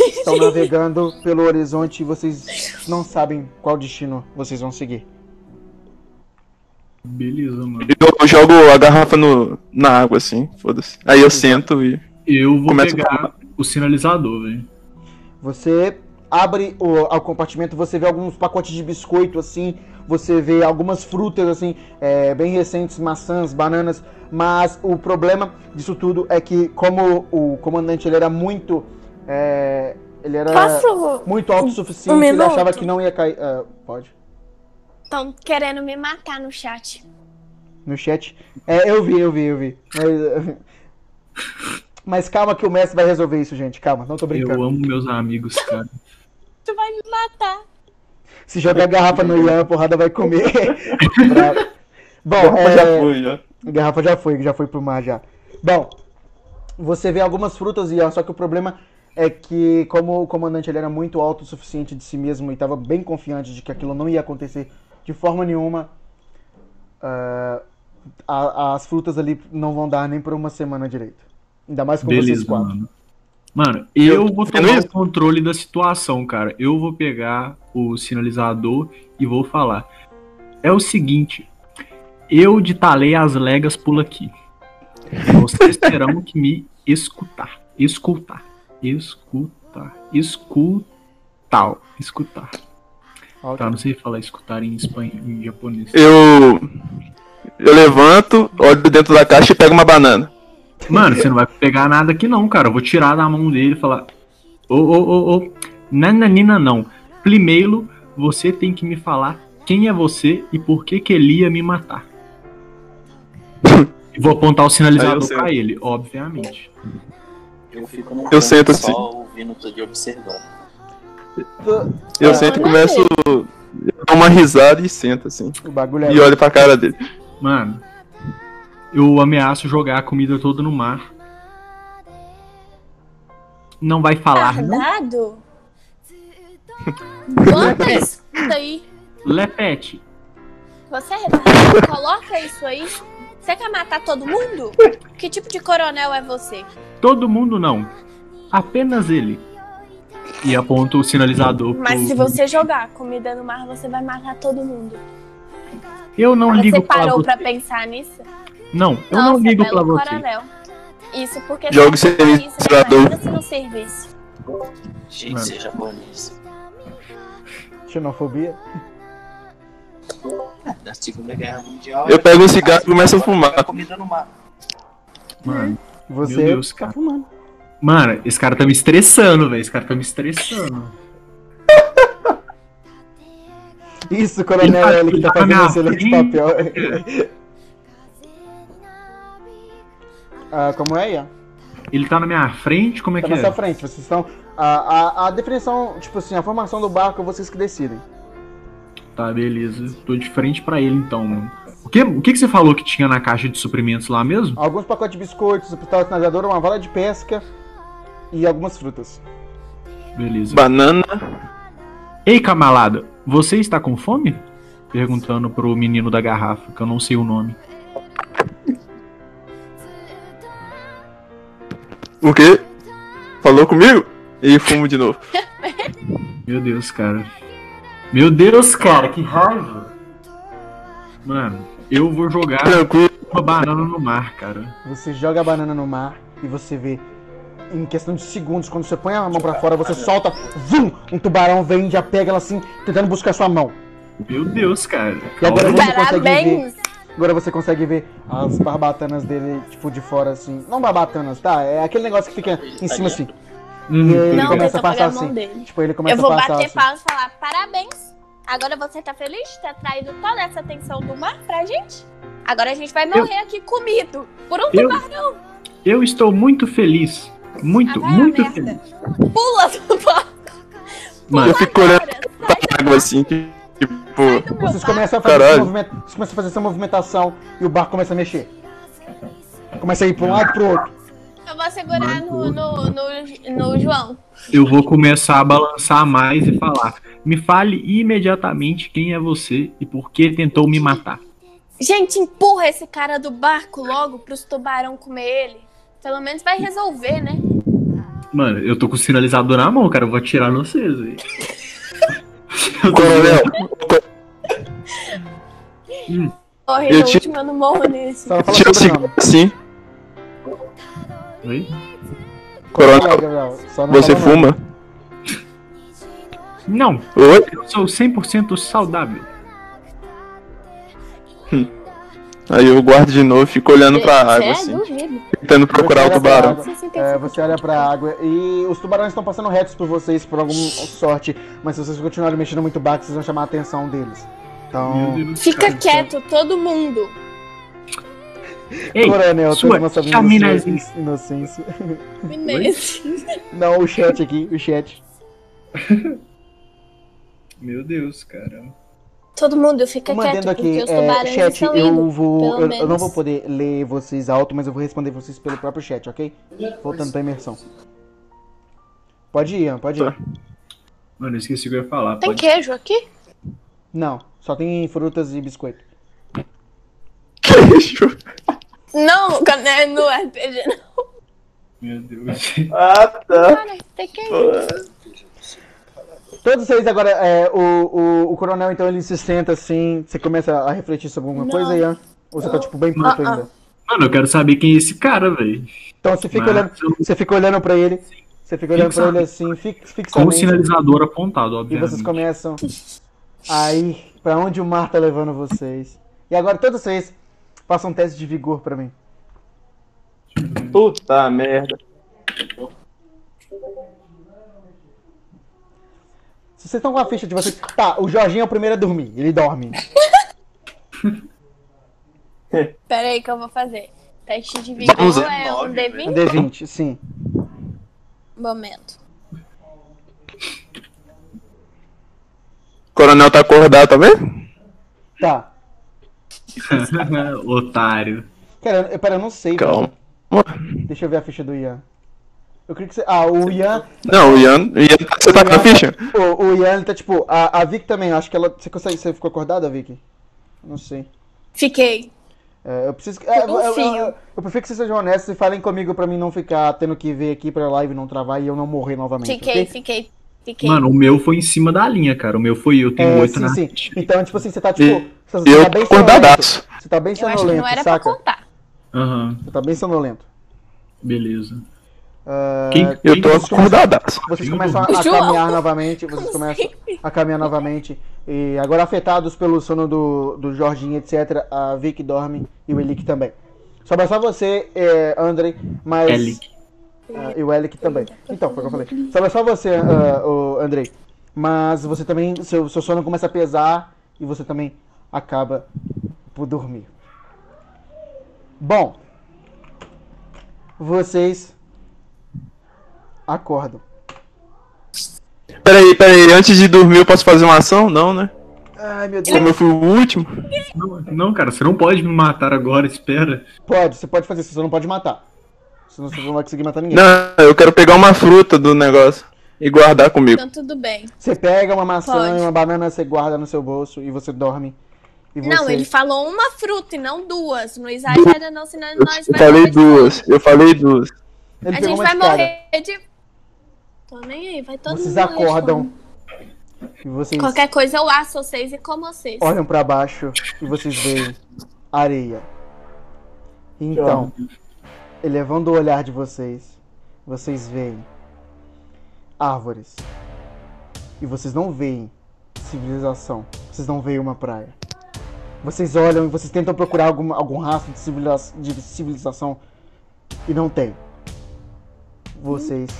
estão navegando pelo horizonte e vocês não sabem qual destino vocês vão seguir. Beleza, mano. Eu jogo a garrafa no, na água, assim, foda-se. Aí eu sento e. Eu vou Começa a pegar o sinalizador, velho. Você abre o, o compartimento, você vê alguns pacotes de biscoito assim, você vê algumas frutas assim, é, bem recentes, maçãs, bananas, mas o problema disso tudo é que como o comandante ele era muito é, ele era Posso? muito autossuficiente, um ele minuto? achava que não ia cair. ah, pode. Estão querendo me matar no chat. No chat. É, eu vi, eu vi, eu vi. Mas, mas calma que o mestre vai resolver isso, gente. Calma, não tô Eu brincando. amo meus amigos, cara. Tu vai me matar. Se jogar garrafa no Ian, a porrada vai comer. Bom, Garrafa já é, foi, já. garrafa já foi, já foi pro mar já. Bom, você vê algumas frutas e só que o problema é que como o comandante ele era muito autossuficiente de si mesmo e estava bem confiante de que aquilo não ia acontecer de forma nenhuma, a- as frutas ali não vão dar nem por uma semana direito. Ainda mais com vocês Beleza, quatro. mano. Mano, eu vou tomar isso? o controle da situação, cara. Eu vou pegar o sinalizador e vou falar. É o seguinte, eu ditalei as legas por aqui. Vocês terão que me escutar. Escutar. Escutar. Escutar. Escutar. Tá, não sei falar escutar em espanhol, em japonês. Eu. Eu levanto, olho dentro da caixa e pego uma banana. Mano, você não vai pegar nada aqui não, cara. Eu vou tirar da mão dele e falar. Ô, ô, ô, ô. Nananina não. Primeiro, você tem que me falar quem é você e por que que ele ia me matar. e vou apontar o sinalizador pra ele, obviamente. Eu fico num Eu sento só assim. ouvindo tudo e observando. Eu Ah, sento e começo. Eu dou uma risada e sento assim. O bagulho é. E olho pra cara dele. Mano, eu ameaço jogar a comida toda no mar. Não vai falar, não? Retardado? Bota isso aí. Lepete. Você é? Coloca isso aí. Você quer matar todo mundo? Que tipo de coronel é você? Todo mundo não. Apenas ele. E aponto o sinalizador Mas pro- se você jogar comida no mar, você vai matar todo mundo. Eu não Você ligo parou você. pra pensar nisso? Não, eu Nossa, não ligo belo pra você. coronel. Isso porque é país, né? administrador. Se não serviço. Ser japonês. Xenofobia. Da Segunda Guerra Mundial. Eu pego um cigarro e começo a fumar. Comida no mar. Mano, Você Meu Deus, tá cara. fumando. mano, esse cara tá me estressando, velho. Esse cara tá me estressando. Isso, Coronel Ele tá- L, que tá ele tá fazendo um excelente papel. Ah, como é, Ian? Ele tá na minha frente, como é Tá que na sua é? frente. Vocês estão. A, a, a definição, tipo assim, a formação do barco, vocês que decidem. Tá, beleza. Tô de frente pra ele então, mano. O que, o que, que você falou que tinha na caixa de suprimentos lá mesmo? Alguns pacotes de biscoitos, um pistola sinalizador, uma vara de pesca e algumas frutas. Beleza. Banana. Ei, camalada, você está com fome? Perguntando pro menino da garrafa, que eu não sei o nome. O quê? Falou comigo? E fumo de novo. Meu Deus, cara. Meu Deus, cara, que raiva. Mano, eu vou jogar Tranquilo. uma banana no mar, cara. Você joga a banana no mar e você vê, em questão de segundos, quando você põe a mão pra fora, você solta, zum, um tubarão vem e já pega ela assim, tentando buscar sua mão. Meu Deus, cara. E agora consegue ver, Parabéns! Agora você consegue ver as barbatanas dele, tipo, de fora assim. Não barbatanas, tá? É aquele negócio que fica em cima assim. Hum, E ele Não, começa a passar a mão assim. dele. Tipo, ele começa Eu vou a passar bater assim. palmas e falar parabéns. Agora você tá feliz de ter traído toda essa atenção do mar pra gente? Agora a gente vai morrer aqui comido por um Eu, tubarão. eu estou muito feliz. Muito, Ah, a muito feliz. Pula do barco. Eu fico olhando pra água assim, que, tipo. Vocês começam a fazer esse Caralho. movimento, vocês começam a fazer essa movimentação e o barco começa a mexer. Começa a ir pra um lado e pro outro. Eu vou segurar no, no, no, no João. Eu vou começar a balançar mais e falar. Me fale imediatamente quem é você e por que tentou me matar. Gente, empurra esse cara do barco logo pros tubarão comer ele. Pelo menos vai resolver, né? Mano, eu tô com o sinalizador na mão, cara. Eu vou atirar em vocês aí. Coronel, Morre Eu no te- último, eu não morro nesse. Só fala tira o sobrenome. cigarro assim. Oi? Não você fuma? Não, Oi? eu sou 100% saudável. Aí eu guardo de novo e fico olhando pra água é assim, duvido. tentando procurar o tubarão. é, você olha pra água e os tubarões estão passando retos por vocês por alguma sorte, mas se vocês continuarem mexendo muito baixo, vocês vão chamar a atenção deles. Então, Deus. Fica quieto, todo mundo. Ei, Coronel, sua sua inocência. Inês. Não, o chat aqui, o chat. Meu Deus, cara. Todo mundo fica Mantendo quieto, aqui, porque os é, chat, estão eu indo. vou. pelo Eu, eu não vou poder ler vocês alto, mas eu vou responder vocês pelo próprio chat, ok? Voltando pra imersão. Pode ir, Ian, pode ir. Tá. Mano, eu esqueci o que eu ia falar. Tem Pode... queijo aqui? Não, só tem frutas e biscoito. Queijo. Não, quando é no RPG, não. Meu Deus. Ah, tá. Cara, tem queijo. Todos vocês agora, é, o, o, o coronel então ele se senta assim, você começa a refletir sobre alguma Não. coisa, Ian? Ou você tá tipo bem puto Ah, ah. ainda? Mano, eu quero saber quem é esse cara, velho. Então você fica Mas olhando, eu- você fica olhando pra ele, você fica olhando pra Fixa- ele assim, fi- Com o fixamente, sinalizador apontado, e obviamente. vocês começam a pra onde o mar tá levando vocês. E agora todos vocês Faça um teste de vigor pra mim. Puta merda. Se vocês estão com a ficha de vocês. Tá, o Jorginho é o primeiro a dormir. Ele dorme. Pera aí que eu vou fazer. Teste de vigor é um Um D20? D20, sim. Momento. Coronel tá acordado, tá vendo? Tá. Otário. Cara, eu, pera, eu não sei. Calma. velho. Deixa eu ver a ficha do Ian. Eu queria que você. Ah, o Ian. Não, o Ian. o Ian você tá com a ficha? O, o Ian, ele tá tipo. A, a Vic também, acho que ela. Você consegue. Você ficou acordada, Vic? Não sei. Fiquei. É, eu preciso. É, eu, eu, eu, eu prefiro que vocês sejam honestos e falem comigo pra mim não ficar tendo que ver aqui pra live não travar e eu não morrer novamente. Fiquei, ok? fiquei, fiquei. Mano, o meu foi em cima da linha, cara. O meu foi eu, tenho É, oito sim, na sim. Então, tipo assim, você tá tipo. Você Eu tá bem sonolento. Você tá bem eu acho que sonolento, não era pra saca? contar. Aham, Você tá bem sonolento. beleza. Ah, Quem- Eu tô acordadaço. Vocês começam a, a caminhar novamente, vocês começam a caminhar novamente. E agora afetados pelo sono do, do Jorginho, etc., a Vic dorme e o Elick também. Sobra só você, é, André, mas. Elick. Ah, e o Elick também. Então, foi o que eu falei. Sobra só você, o Andrei. Mas você também. Seu, seu sono começa a pesar e você também acaba por dormir. Bom. Vocês acordam. Peraí, peraí, antes de dormir eu posso fazer uma ação? Não, né? Ai, meu Deus. Como eu fui o último. Não, não, cara, você não pode me matar agora, espera. Pode, você pode fazer isso, você não pode matar. Senão você não vai conseguir matar ninguém. Não, eu quero pegar uma fruta do negócio e guardar comigo. Então tudo bem. Você pega uma maçã Pode. e uma banana, você guarda no seu bolso e você dorme. E você... Não, ele falou uma fruta e não duas. Não exagera não, senão nós Eu falei duas, eu falei duas. Ele A gente vai de morrer de... Tô nem aí, vai todo Vocês mundo acordam e vocês Qualquer coisa eu asso vocês e como vocês. olham pra baixo e vocês veem areia. Então, elevando o olhar de vocês, vocês veem árvores. E vocês não veem civilização. Vocês não veem uma praia. Vocês olham e vocês tentam procurar algum, algum rastro de, civiliza- de civilização e não tem. Vocês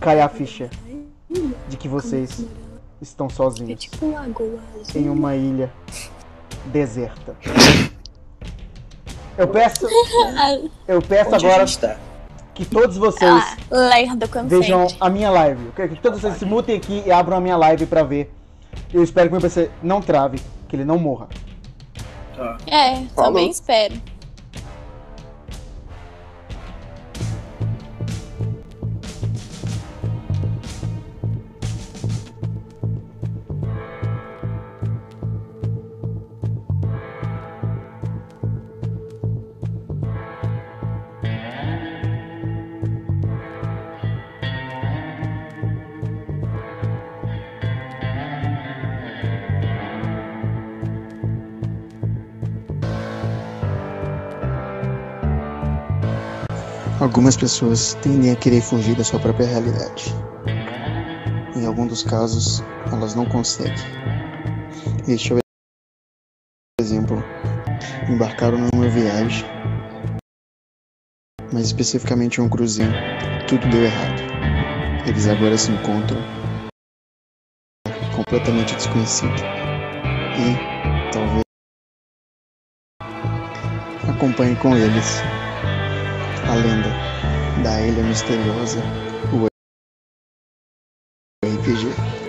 cai a ficha de que vocês estão sozinhos tipo um lagoa em uma ilha deserta. Eu peço, eu peço Onde agora tá? que todos vocês Ah, lerdo vejam a minha live. Eu quero que todos vocês se mutem aqui e abram a minha live pra ver. Eu espero que meu PC não trave, que ele não morra. É, também espero. Algumas pessoas tendem a querer fugir da sua própria realidade. Em algum dos casos, elas não conseguem. Este é o exemplo. Embarcaram numa viagem, mas especificamente um cruzeiro. Tudo deu errado. Eles agora se encontram completamente desconhecido. E talvez acompanhe com eles a lenda da Ilha Misteriosa, o RPG.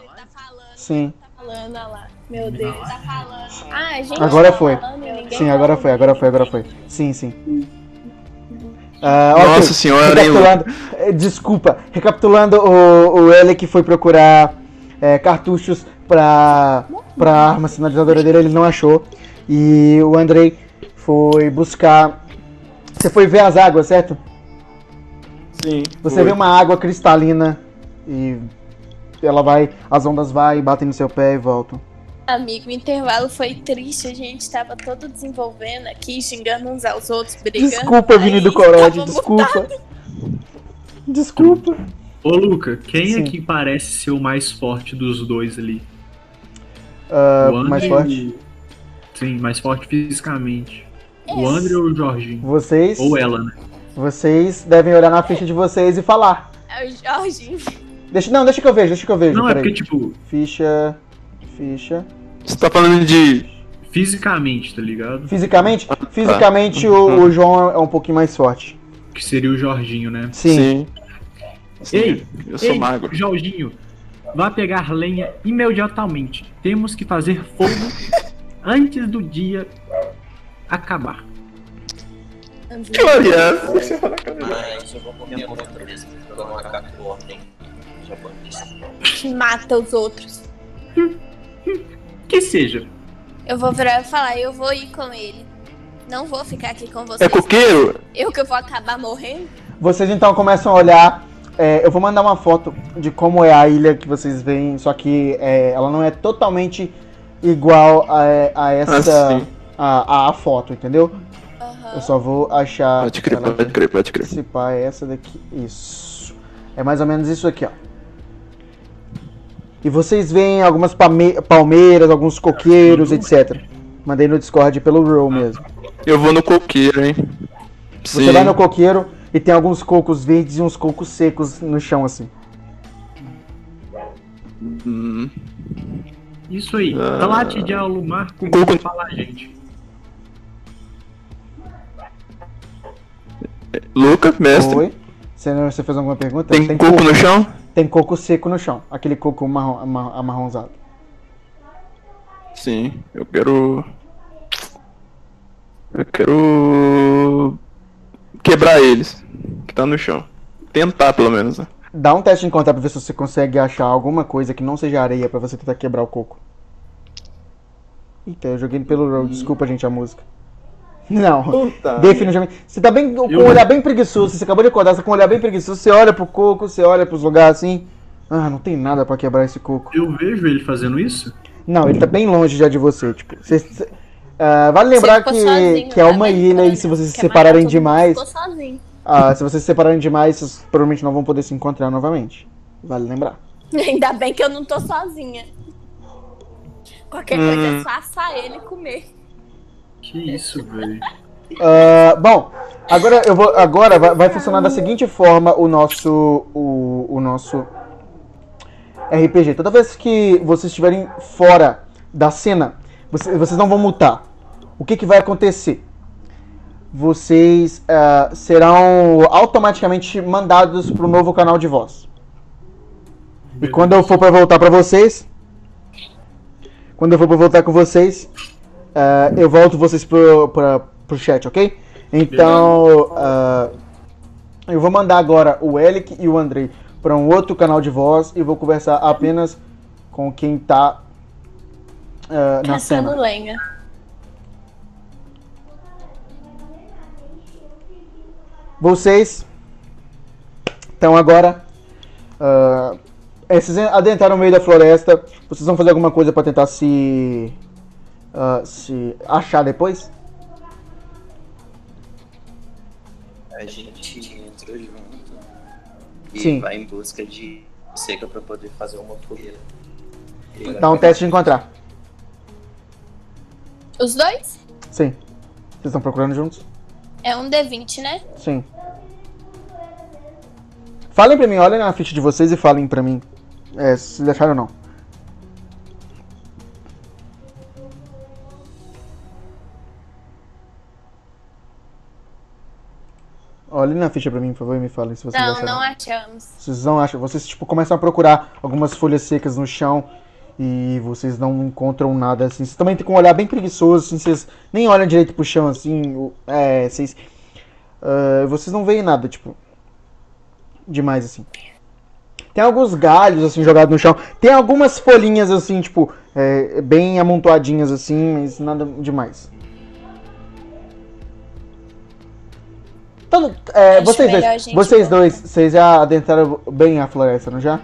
Ele tá falando. Sim. Tá falando, olha lá. Meu Deus. Tá falando. Ah, a gente Agora tá foi. Sim, tá agora foi, agora foi, agora foi. Sim, sim. Ok. Nossa senhora, hein, Recapitulando, eh, desculpa, recapitulando, o, o Elec foi procurar eh, cartuchos pra, pra arma sinalizadora dele, ele não achou. E o Andrei foi buscar. Você foi ver as águas, certo? Sim. Você foi. vê uma água cristalina e ela vai. As ondas vai, batem no seu pé e voltam. Amigo, o intervalo foi triste, a gente tava todo desenvolvendo aqui, xingando uns aos outros, brigando. Desculpa, Vini do Corode, desculpa. Desculpa. Ô, Luca, quem Sim. é que parece ser o mais forte dos dois ali? Ah, O André mais e forte. o- Sim, mais forte fisicamente. É. O André ou o Jorginho? Vocês. Ou ela, né? Vocês devem olhar na ficha de vocês e falar. É o Jorginho. Deixa, não, deixa que eu vejo, deixa que eu vejo. Não, é porque, tipo, Ficha. Ficha. Você tá falando de. fisicamente, tá ligado? Fisicamente? Fisicamente o, o João é um pouquinho mais forte. Que seria o Jorginho, né? Sim. Sim. Ei, eu sou Ei, magro. Jorginho, vá pegar lenha imediatamente. Temos que fazer fogo antes do dia acabar. Gloriano. Mas eu vou comer outra vez. Eu não acato ordem japonesa. Que mata os outros. Que seja. Eu vou virar e falar, eu vou ir com ele. Não vou ficar aqui com vocês. É coqueiro? Eu que vou acabar morrendo? Vocês então começam a olhar. é, eu vou mandar uma foto de como é a ilha que vocês veem, só que é, ela não é totalmente igual a, a essa. Ah, a, a, foto, entendeu? Aham. Eu só vou achar. Pode crer, pode crer, pode crer. Se pá, é essa daqui. Isso. É mais ou menos isso aqui, ó. E vocês veem algumas palmeiras, alguns coqueiros, etc. Mandei no Discord pelo Roll mesmo. Eu vou no coqueiro, hein? Você vai no coqueiro e tem alguns cocos verdes e uns cocos secos no chão, assim. Hum. Isso aí. Ah. Talate de Alumar com Coco- falar, gente. Luca, mestre. Oi? Você, não- você fez alguma pergunta? Tem, coco no chão? Tem coco seco no chão. Aquele coco marrom, ama- amarronzado. Sim, eu quero. Eu quero. Quebrar eles. Que tá no chão. Tentar, pelo menos. né? Dá um teste de encontrar pra ver se você consegue achar alguma coisa que não seja areia pra você tentar quebrar o coco. Eita, eu joguei pelo roll. Desculpa, gente, a música. Não. Puta. Definitivamente. Você tá bem com um olhar bem preguiçoso. Você acabou de acordar, você tá com um olhar bem preguiçoso. Você olha pro coco, você olha pros lugares assim. Ah, não tem nada pra quebrar esse coco. Eu vejo ele fazendo isso. Não, ele tá bem longe já de você. Tipo, você, você- ah, vale lembrar Você que, sozinho, que é uma vendo? ilha e se vocês se separarem demais. Ah, se vocês se separarem demais, vocês provavelmente não vão poder se encontrar novamente. Vale lembrar. Ainda bem que eu não tô sozinha. Qualquer Hum. coisa é só assar ele e comer. Que isso, velho. Ah, bom, agora eu vou. Agora vai, vai funcionar da seguinte forma o nosso. O, o nosso RPG. Toda vez que vocês estiverem fora da cena, vocês, vocês não vão mutar. O que, que vai acontecer? Vocês ah, serão automaticamente mandados para o novo canal de voz. E quando eu for para voltar para vocês, quando eu for para voltar com vocês, ah, eu volto vocês pro, pra, pro chat, ok? Então, ah, eu vou mandar agora o Elic e o Andrei para um outro canal de voz e vou conversar apenas com quem tá ah, na Caçando cena. lenha. Vocês estão agora. é, vocês adentraram no meio da floresta. Vocês vão fazer alguma coisa para tentar se. Ah, se achar depois? A gente entra junto e Sim. vai em busca de seca pra poder fazer uma fogueira. E Dá um teste de encontrar. Os dois? Sim. Vocês estão procurando juntos? É um D20, né? Sim. Falem pra mim, olhem na ficha de vocês e falem pra mim é, se vocês acharam ou não. Olhem na ficha pra mim, por favor, e me falem se vocês Não, acharam. não achamos. Vocês não acham? Vocês, tipo, começam a procurar algumas folhas secas no chão e vocês não encontram nada, assim. Vocês também tem com um olhar bem preguiçoso, assim, vocês nem olham direito pro chão, assim. É, vocês... ah, vocês não veem nada, tipo... Demais, assim. Tem alguns galhos, assim, jogados no chão. Tem algumas folhinhas, assim, tipo, é, bem amontoadinhas, assim, mas nada demais. Todo, é, vocês dois, vocês dois, vocês já adentraram bem a floresta, não já?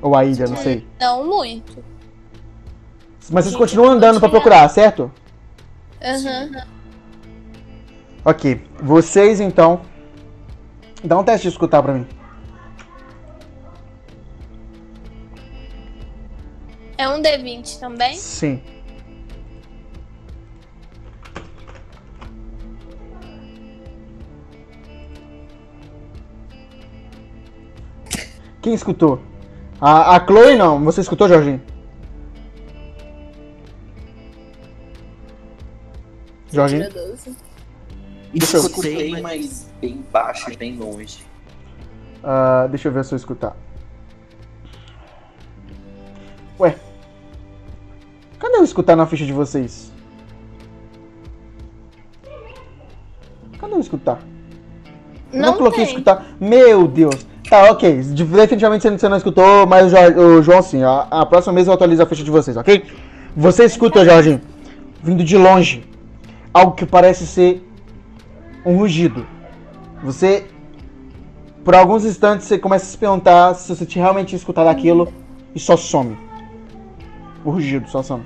Ou a ilha, não sei. Não muito. Mas vocês continuam andando pra continuo. procurar, certo? Aham. Ok. Vocês então. Dá um teste de escutar pra mim. É um D20 também? Sim. Quem escutou? A, a Chloe não. Você escutou, Jorginho? Jorginho? Deixa eu- Escutei, mas bem baixo e bem longe. Ah, deixa eu ver se eu escutar. Ué. Cadê eu escutar na ficha de vocês? Cadê eu escutar? Eu não, Não coloquei tem. escutar. Meu Deus. Tá, ok. De- Definitivamente você- não escutou, mas o, João sim. A, a próxima vez eu atualizo a ficha de vocês, ok? Você escuta, Jorginho, vindo de longe, algo que parece ser um rugido. Você, por alguns instantes, você começa a se perguntar se você tinha realmente escutado aquilo e só some. O rugido só some.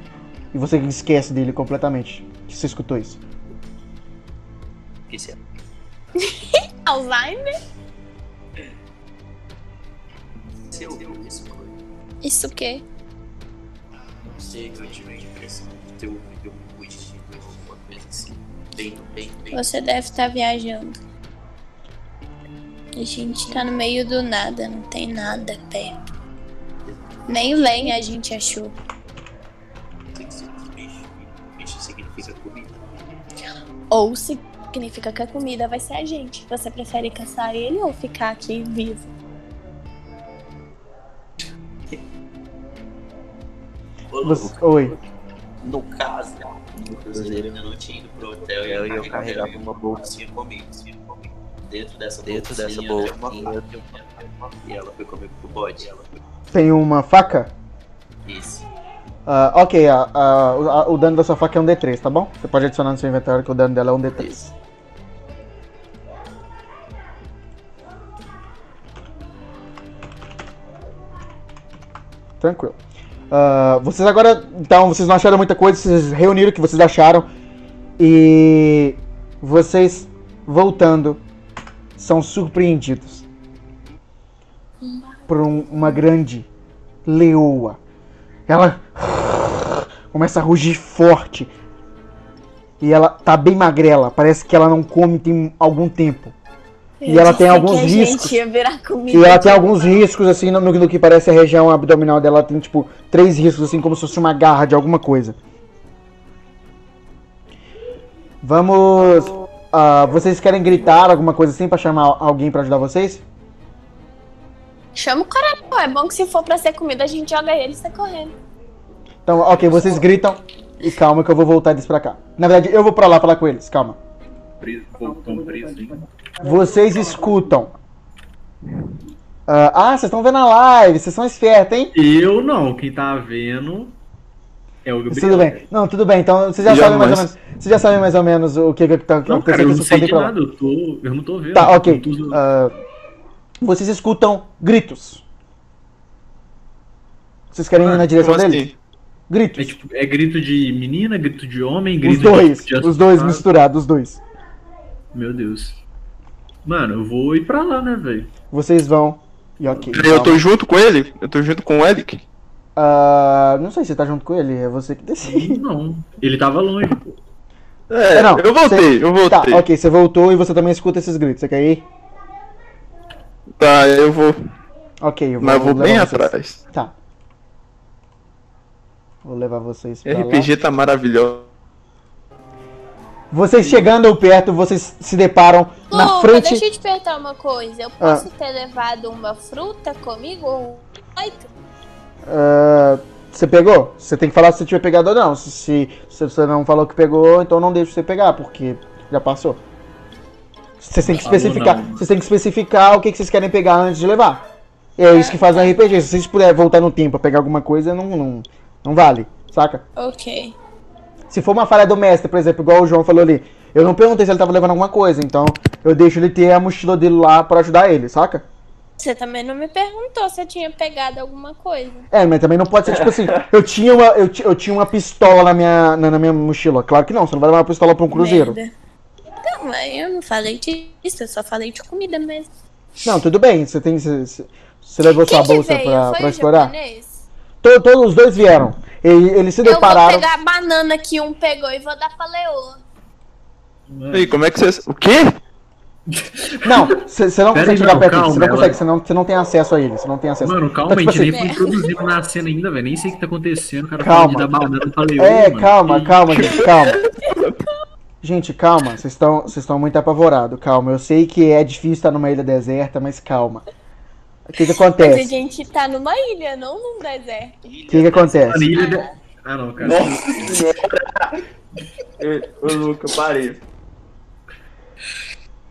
E você esquece dele completamente. Que você escutou isso. Esse é Alzheimer? Você ouviu isso, Chloe? Isso o quê? Não sei, eu tive a impressão de ter ouvido um rugido ou alguma coisa assim. Bem, bem, bem. Você deve estar viajando. A gente tá no meio do nada, não tem nada perto. Nem lenha a gente achou. Que significa comida. Ou significa que a comida vai ser a gente. Você prefere caçar ele ou ficar aqui vivo? Você- Oi. No caso, no cruzeiro ainda não tinha ido pro hotel e eu, carregava uma bolsinha comigo. Dentro dessa Dentro dessa bolsinha. E ela foi comigo pro bode. Tem uma faca? Isso. Ah, ok, o- o dano da sua faca é um D3, tá bom? Você pode adicionar no seu inventário que o dano dela é um D3. Tranquilo. Ah, vocês agora, então, vocês não acharam muita coisa, vocês reuniram o que vocês acharam. E vocês, voltando, são surpreendidos por um- uma grande leoa. Ela começa a rugir forte. E ela tá bem magrela, parece que ela não come tem algum tempo. E ela tem alguns riscos. E ela tem alguns riscos, assim, no, no que parece a região abdominal dela. Ela tem, tipo, três riscos, assim, como se fosse uma garra de alguma coisa. Vamos. ah, vocês querem gritar alguma coisa assim pra chamar alguém pra ajudar vocês? Chama o cara, pô. É bom que se for pra ser comida, a gente joga ele e sai correndo. Então, ok, vocês gritam. E calma que eu vou voltar eles pra cá. Na verdade, eu vou pra lá falar com eles, calma. Preso, voltão preso, hein? Vocês escutam. Ah, ah, vocês estão vendo a live, vocês são espertos, hein? Eu não, quem tá vendo é o Gabriel. Tudo bem. Não, tudo bem. Então vocês já Já sabem mais ou menos. Vocês já sabem mais ou menos o que, que tá Não, acontecendo. cara, eu não sei de pra nada, eu, tô, eu não tô vendo. Tá, ok. Tô- Ah, vocês escutam gritos. Vocês querem ir na direção Como dele? assim? Gritos. É, tipo, é grito de menina, grito de homem, os grito dois. de, Os dois misturados, os dois. Meu Deus. Mano, eu vou ir pra lá, né, velho? Vocês vão. E ok. Eu calma. tô junto com ele? Eu tô junto com o Eric? Ah, não sei se você tá junto com ele, é você que decide. Não. Ele tava longe, pô. É, Não, eu voltei, eu voltei. Tá, ok, você voltou e você também escuta esses gritos. Você quer ir? Tá, eu vou. Ok, eu vou, Mas eu vou bem vocês. atrás. Tá. Vou levar vocês pra RPG tá maravilhoso. Vocês chegando perto, vocês se deparam na Luca, frente. deixa eu te perguntar uma coisa. Eu posso ter levado uma fruta comigo ou oito? Ah, você pegou? Você tem que falar se você tiver pegado ou não. Se, se, se você não falou que pegou, então não deixa você pegar, porque já passou. Vocês têm que especificar, não. vocês têm que especificar o que, que vocês querem pegar antes de levar. É isso que faz um RPG. Se vocês puderem voltar no tempo pra pegar alguma coisa, não, não, não vale, saca? Ok. Se for uma falha do mestre, por exemplo, igual o João falou ali, eu não perguntei se ele tava levando alguma coisa, então eu deixo ele ter a mochila dele lá pra ajudar ele, saca? Você também não me perguntou se eu tinha pegado alguma coisa. É, mas também não pode ser tipo assim, eu tinha uma, eu, eu tinha uma pistola na minha, na, na minha mochila. Claro que não, você não vai levar uma pistola pra um cruzeiro. Merda. Não, mas eu não falei disso, eu só falei de comida mesmo. Não, tudo bem, você tem. Você, você- levou sua Quem que bolsa veio? pra, Foi pra explorar? japonês? To- Todos os dois vieram. E, eles se Eu vou depararam. pegar a banana que um pegou e vou dar pra Leoa. E como é que você. O quê? Não, você você não Pera consegue aí, perto calma, Você não consegue, você não, você não tem acesso a ele. Você não tem acesso. Mano, calma, Então, a tipo gente nem assim- foi introduzido na cena ainda, velho. Nem sei o que tá acontecendo. O cara Calma. dar banana pra Leoa, É, mano. calma, calma, gente, calma. Gente, calma, vocês estão muito apavorados, calma. Eu sei que é difícil estar numa ilha deserta, mas calma. O que que Mas a acontece? gente tá numa ilha, não num deserto. O que que acontece? Ilha de- Ah, não, cara. Nossa senhora! Ô, Luca, parei. O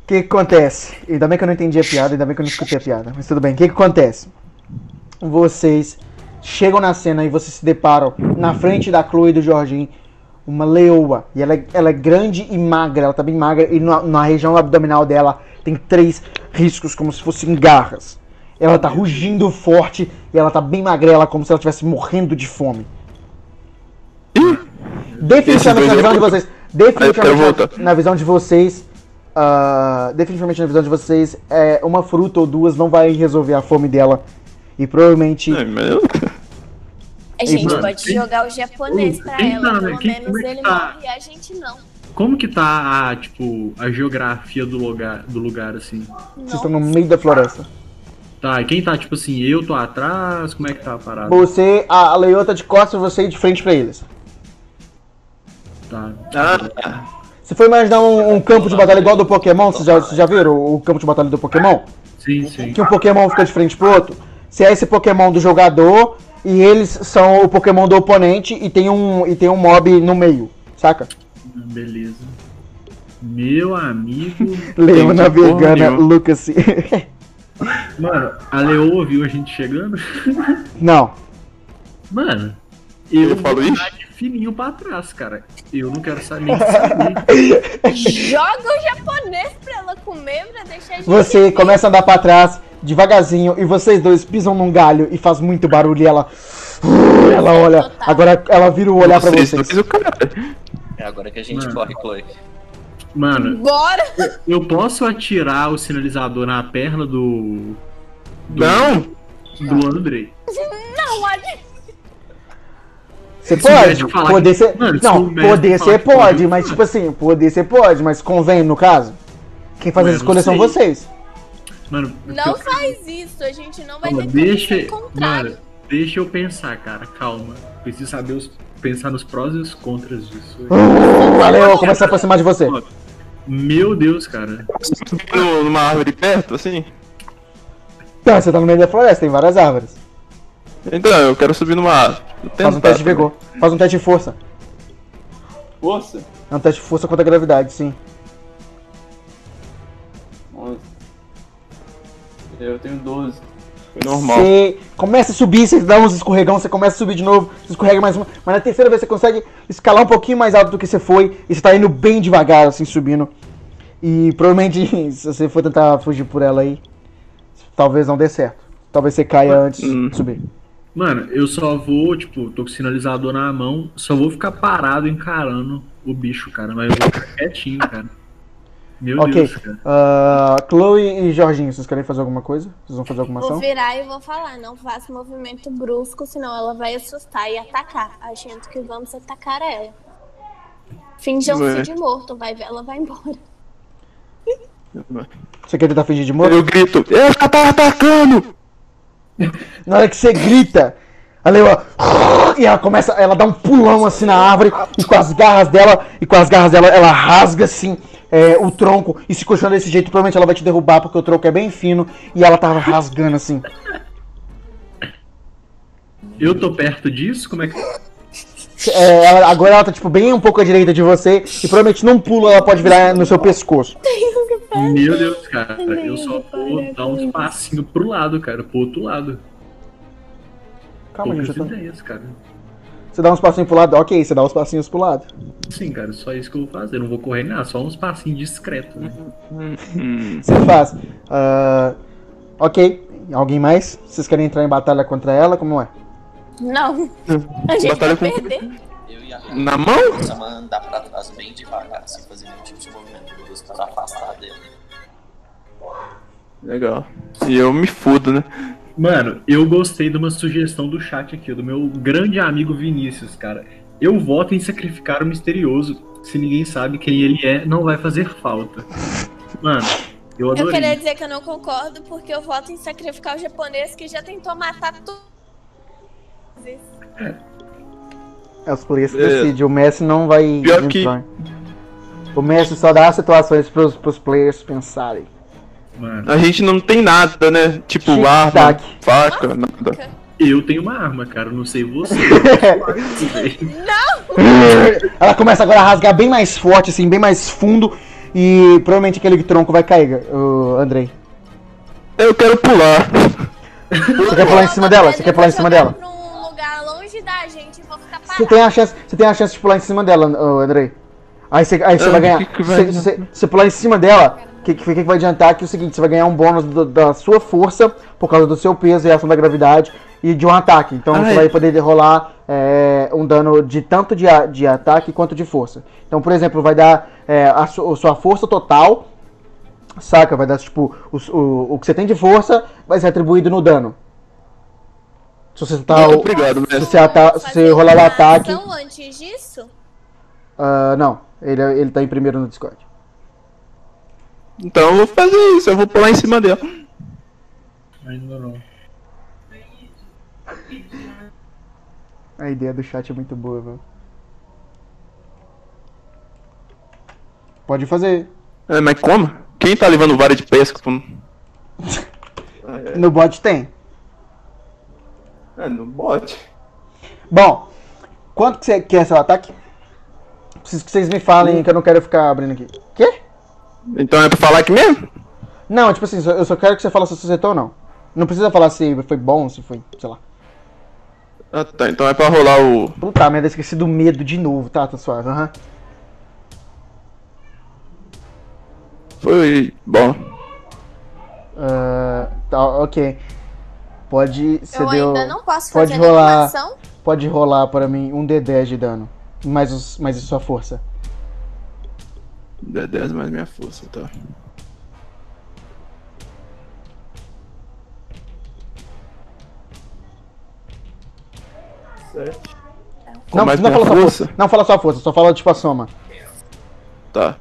que que acontece? Ainda bem que eu não entendi a piada, ainda bem que eu não escutei a piada, mas tudo bem. O que que acontece? Vocês chegam na cena e vocês se deparam na frente da Chloe e do Jorginho uma leoa. E ela é, ela é grande e magra, ela tá bem magra, e na, na região abdominal dela tem três riscos como se fossem garras. Ela tá rugindo forte e ela tá bem magrela, como se ela estivesse morrendo de fome. Definitivamente na visão de vocês. Definitivamente na, visão de vocês. ah, definitivamente na visão de vocês, é, uma fruta ou duas não vai resolver a fome dela. E provavelmente. Ai, mas eu- A gente mano, pode quem- jogar o japonês pra quem ela, tá, pelo Quem- menos como é que ele tá? morre e a gente não. Como que tá a, tipo, a geografia do lugar, do lugar, assim? Vocês estão no meio da floresta. Tá, e quem tá, tipo assim, eu tô atrás, como é que tá a parada? Você, a, a leoa tá de costas, você ir de frente pra eles. Tá. Ah, Se for imaginar um, um campo de batalha igual do Pokémon, vocês já, vocês já viram o, o campo de batalha do Pokémon? Sim, sim. Que um Pokémon fica de frente pro outro. Se é esse Pokémon do jogador e eles são o Pokémon do oponente e tem um, e tem um mob no meio, saca? Beleza. Meu amigo. Leona Vegana nenhuma. Lucas. Mano, a Leoa viu a gente chegando? Não. Mano, eu falou vou isso? fininho pra trás, cara. Eu não quero saber. Joga o japonês pra ela comer, pra deixar a gente. Você ver. começa a andar pra trás, devagarzinho, e vocês dois pisam num galho e faz muito barulho e ela. Ela olha. Agora ela vira o olhar pra vocês vocês. dois, o cara. É agora que a gente Mano. corre, Chloe. Mano, Bora! eu posso atirar o sinalizador na perna do. do Não! Do Andrei. Não, olha. Você pode? Poder que- ser. Mano, Não, poder que pode, mas tipo assim, poder ser pode, mas convém no caso. Quem faz as não escolhas são vocês. Mano, Não eu- faz isso, a gente não vai Calma, ter deixa, mano, deixa eu pensar, cara. Calma. Preciso saber os, pensar nos prós e os contras disso. Valeu, começa a aproximar de você. Meu Deus, cara. No- numa árvore perto, assim? Tá, você tá no meio da floresta, tem várias árvores. Então, eu quero subir numa árvore. Faz um teste de vigor. Faz um teste de força. Força? É um teste de força contra a gravidade, sim. Eu tenho 12. Normal. Você começa a subir, você dá uns escorregão, você começa a subir de novo, você escorrega mais uma. Mas na terceira vez você consegue escalar um pouquinho mais alto do que você foi. E você tá indo bem devagar, assim, subindo. E provavelmente, se você for tentar fugir por ela aí, talvez não dê certo. Talvez você caia antes Hum. de subir. Mano, eu só vou, tipo, tô com o sinalizador na mão, só vou ficar parado encarando o bicho, cara. Mas eu vou ficar quietinho, cara. Meu Ok. Deus, cara. Ah, Chloe e Jorginho, vocês querem fazer alguma coisa? Vocês vão fazer alguma Vou ação? virar e vou falar, não faça movimento brusco, senão ela vai assustar e atacar, achando que vamos atacar ela. Finjam-se de morto, vai ver, ela vai embora. Você quer tentar fingir de morto? Eu grito, ela tá atacando! Na hora que você grita, Ela, ela, e ela começa, ela dá um pulão assim na árvore e com as garras dela, e com as garras dela, ela rasga assim é, o tronco e se coxando desse jeito, provavelmente ela vai te derrubar porque o tronco é bem fino e ela tava rasgando assim. Eu tô perto disso? Como é que. É, ela- agora ela tá tipo bem um pouco à direita de você e provavelmente num pulo ela pode virar no seu pescoço. Meu Deus, cara, eu só vou dar uns passinhos pro lado, cara, pro outro lado. Calma, gente. Poucas tô- ideias, cara. Você dá uns passinhos pro lado, ok, você dá uns passinhos pro lado. Sim, cara, só isso que eu vou fazer. Eu não vou correr nada, só uns passinhos discretos, né? Hum, Você faz. Ah, ok, alguém mais? Vocês querem entrar em batalha contra ela? Como é? Não. A gente Batalha vai com- perder. Eu e a na mão? Andar pra trás bem devagar, sem fazer nenhum tipo de movimento pra afastar dele. Legal. E eu me fudo, né? Mano, eu gostei de uma sugestão do chat aqui, do meu grande amigo Vinícius, cara. Eu voto em sacrificar o misterioso. Se ninguém sabe quem ele é, não vai fazer falta. Mano, eu Eu adorei. queria dizer que eu não concordo porque eu voto em sacrificar o japonês que já tentou matar tudo. É os players que É. decidem, o Messi não vai Pior que-. O Messi só dá as situações pros, pros players pensarem. Mano, A gente não tem nada, né? Tipo, Tic-tac. arma, faca, nada. eu tenho uma arma, cara, não sei você. Ela começa agora a rasgar bem mais forte, assim, bem mais fundo. E provavelmente aquele tronco vai cair, o Andrei. Eu quero pular. Você quer pular em cima dela? Você quer pular em cima dela? Pra lugar longe da gente vou ficar Você parado. tem a chance, você tem a chance de pular em cima dela, Andrei. Aí você, aí você Ah, vai ganhar. você- pular em cima dela, que, que, que vai adiantar? Que é o seguinte, você vai ganhar um bônus do- da sua força por causa do seu peso e ação da gravidade e de um ataque. Então Ah, você é. vai poder rolar é, um dano de tanto de, de ataque quanto de força. Então, por exemplo, vai dar é, a, su- a sua força total, saca? Vai dar tipo o, o, o que você tem de força vai ser atribuído no dano. Se você tá Muito o- obrigado, se você, ata- se você rolar o uma ataque. antes disso? Ah, não, ele, ele tá em primeiro no Discord. Então eu vou fazer isso, eu vou pular em cima dela. Ainda não. A ideia do chat é muito boa, velho. Pode fazer. É, mas como? Quem tá levando vara de pesca? pô? No bot tem. É, no bot. Bom, quanto que você quer seu ataque? Preciso que vocês me falem que eu não quero ficar abrindo aqui. Quê? Então é pra falar aqui mesmo? Não, tipo assim, eu só quero que você fale se você acertou ou não. Não precisa falar se foi bom, se foi, sei lá. Ah, tá. Então é pra rolar o. Puta merda, esqueci do medo de novo, tá? Tá suave, aham. Foi bom. Ah, tá, ok. Pode. Você eu deu. ainda não posso pode fazer rolar. ação. Pode rolar para mim um D10 de dano. Mais, os, mais a sua força. 10 mais minha força, tá. Certo. Não, mais não minha fala sua força? força. Não fala sua força, só fala tipo a soma. Tá.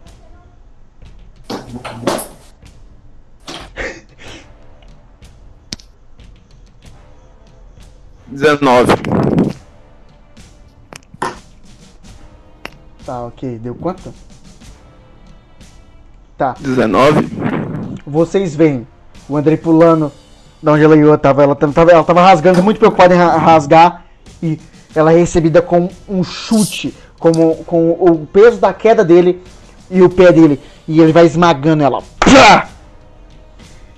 Dezenove. Tá, ok. Deu quanto? Tá. Dezenove. Vocês veem o Andrei pulando da onde ela ia, tava, ela tava, ela tava rasgando, muito preocupada em ra- rasgar, e ela é recebida com um chute, como, com o peso da queda dele e o pé dele, e ele vai esmagando ela.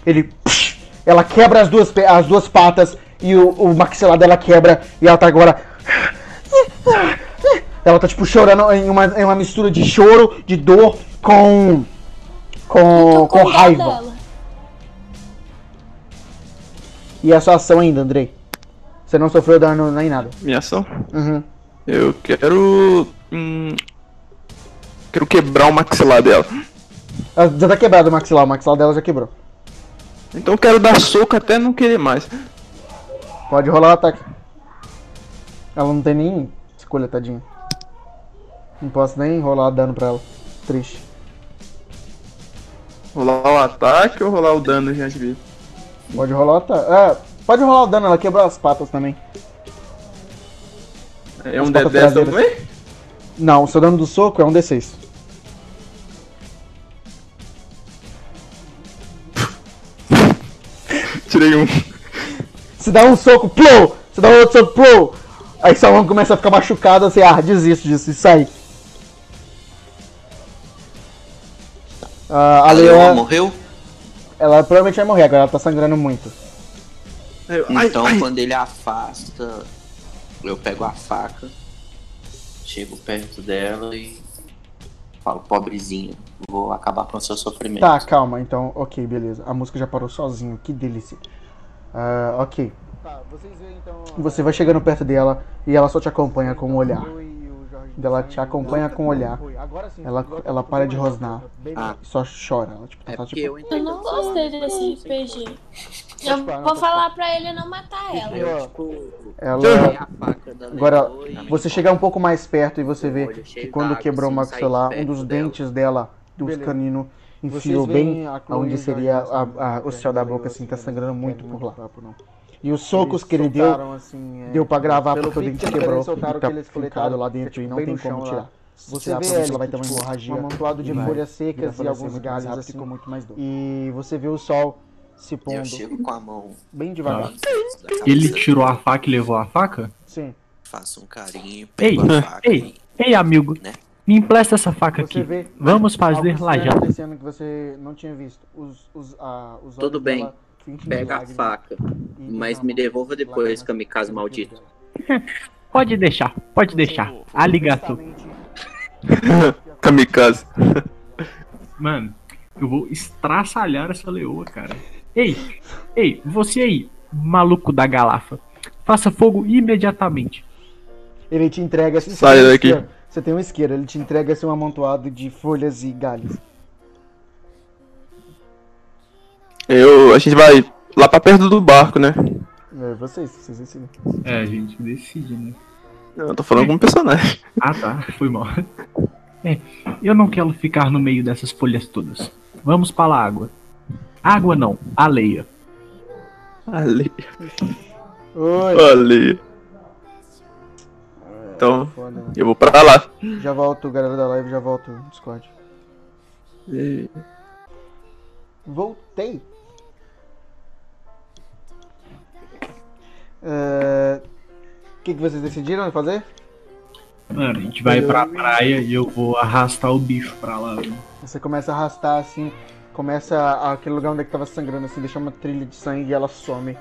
Ele. Ela quebra as duas, as duas patas e o, o maxilar dela quebra, e ela tá agora. Ela tá tipo chorando em uma, em uma mistura de choro, de dor com. Com, com raiva. dela. E a sua ação ainda, Andrei? Você não sofreu dano nem nada. Minha ação? Uhum. Eu quero. Hum, quero quebrar o maxilar dela. Ela já tá quebrado o maxilar, o maxilar dela já quebrou. Então eu quero dar soco até não querer mais. Pode rolar o ataque. Ela não tem nem escolha, tadinha. Não posso nem rolar dano pra ela. Triste. Rolar o ataque ou rolar o dano de vida? Pode rolar o ataque. É, pode rolar o dano, ela quebrou as patas também. É um As patas D10 traseiras. também? Não, o seu dano do soco é um D6. Tirei um. Se dá um soco, plou! Se dá outro soco, plou! Aí sua mão começa a ficar machucada, você, ah, desisto disso e sai. A A leoa leoa, morreu? ela provavelmente vai morrer agora, ela tá sangrando muito. Ai, Então ai. quando ele afasta, eu pego a faca, chego perto dela e falo, pobrezinha, vou acabar com o seu sofrimento. Tá, calma, então, ok, beleza. A música já parou sozinho, que delícia. Ah, ok. Você vai chegando perto dela e ela só te acompanha com o olhar. Ela te acompanha com o olhar. Ela, ela para de rosnar. Ah. e Só chora. Ela, tipo, É tá, tipo, eu Eu não gostei desse RPG. Eu parar, vou falar pra ele não matar ela. Eu, tipo, ela. Agora, Você chega um pouco mais perto e você vê que quando quebrou o assim, maxilar, um dos dentes dela, dos caninos, enfiou bem onde seria a, a- o céu da boca, assim, tá sangrando muito por lá. E os socos que ele deu, deu pra gravar porque o dente quebrou e tá fincado lá dentro e não tem como tirar. Você vê ela vai ter uma hemorragia, um amontoado de folhas secas e alguns galhos assim, ficou muito mais dor. E você vê o sol se Eu pondo chego com a mão bem devagar. Ah. Ele tirou a faca e levou a faca? Sim. faço um carinho, Ei, pego a faca ei, ei, amigo. Né? Me empresta essa faca Você aqui. vê Vamos fazer lajada. acontecendo que você não tinha visto. Os, os, ah, os Tudo bem. dela pega a lágrimas faca, mas me devolva depois, kamikaze maldito. Pode deixar, pode deixar. Aligato. Kamikaze. Mano, eu vou estraçalhar essa leoa, cara. Ei, ei, você aí, maluco da galafa. Faça fogo imediatamente. Ele te entrega. Sai você tem daqui. isqueiro, Você tem um isqueiro, ele te entrega assim um amontoado de folhas e galhos. Eu. A gente vai lá pra perto do barco, né? É, vocês, vocês decidem. É, a gente decide, né? Eu tô falando como personagem. Ah, tá, foi mal. É, eu não quero ficar no meio dessas folhas todas. Vamos para a água. Água não, aleia. Ali. Oi! Ali. Então, Foda, né? eu vou pra lá. Já volto, galera da live, já volto no Discord. E- Voltei! O que, que vocês decidiram fazer? Mano, a gente vai pra praia e eu vou arrastar o bicho pra lá. Você começa a arrastar assim, começa a- aquele lugar onde é que tava sangrando assim, deixa uma trilha de sangue e ela some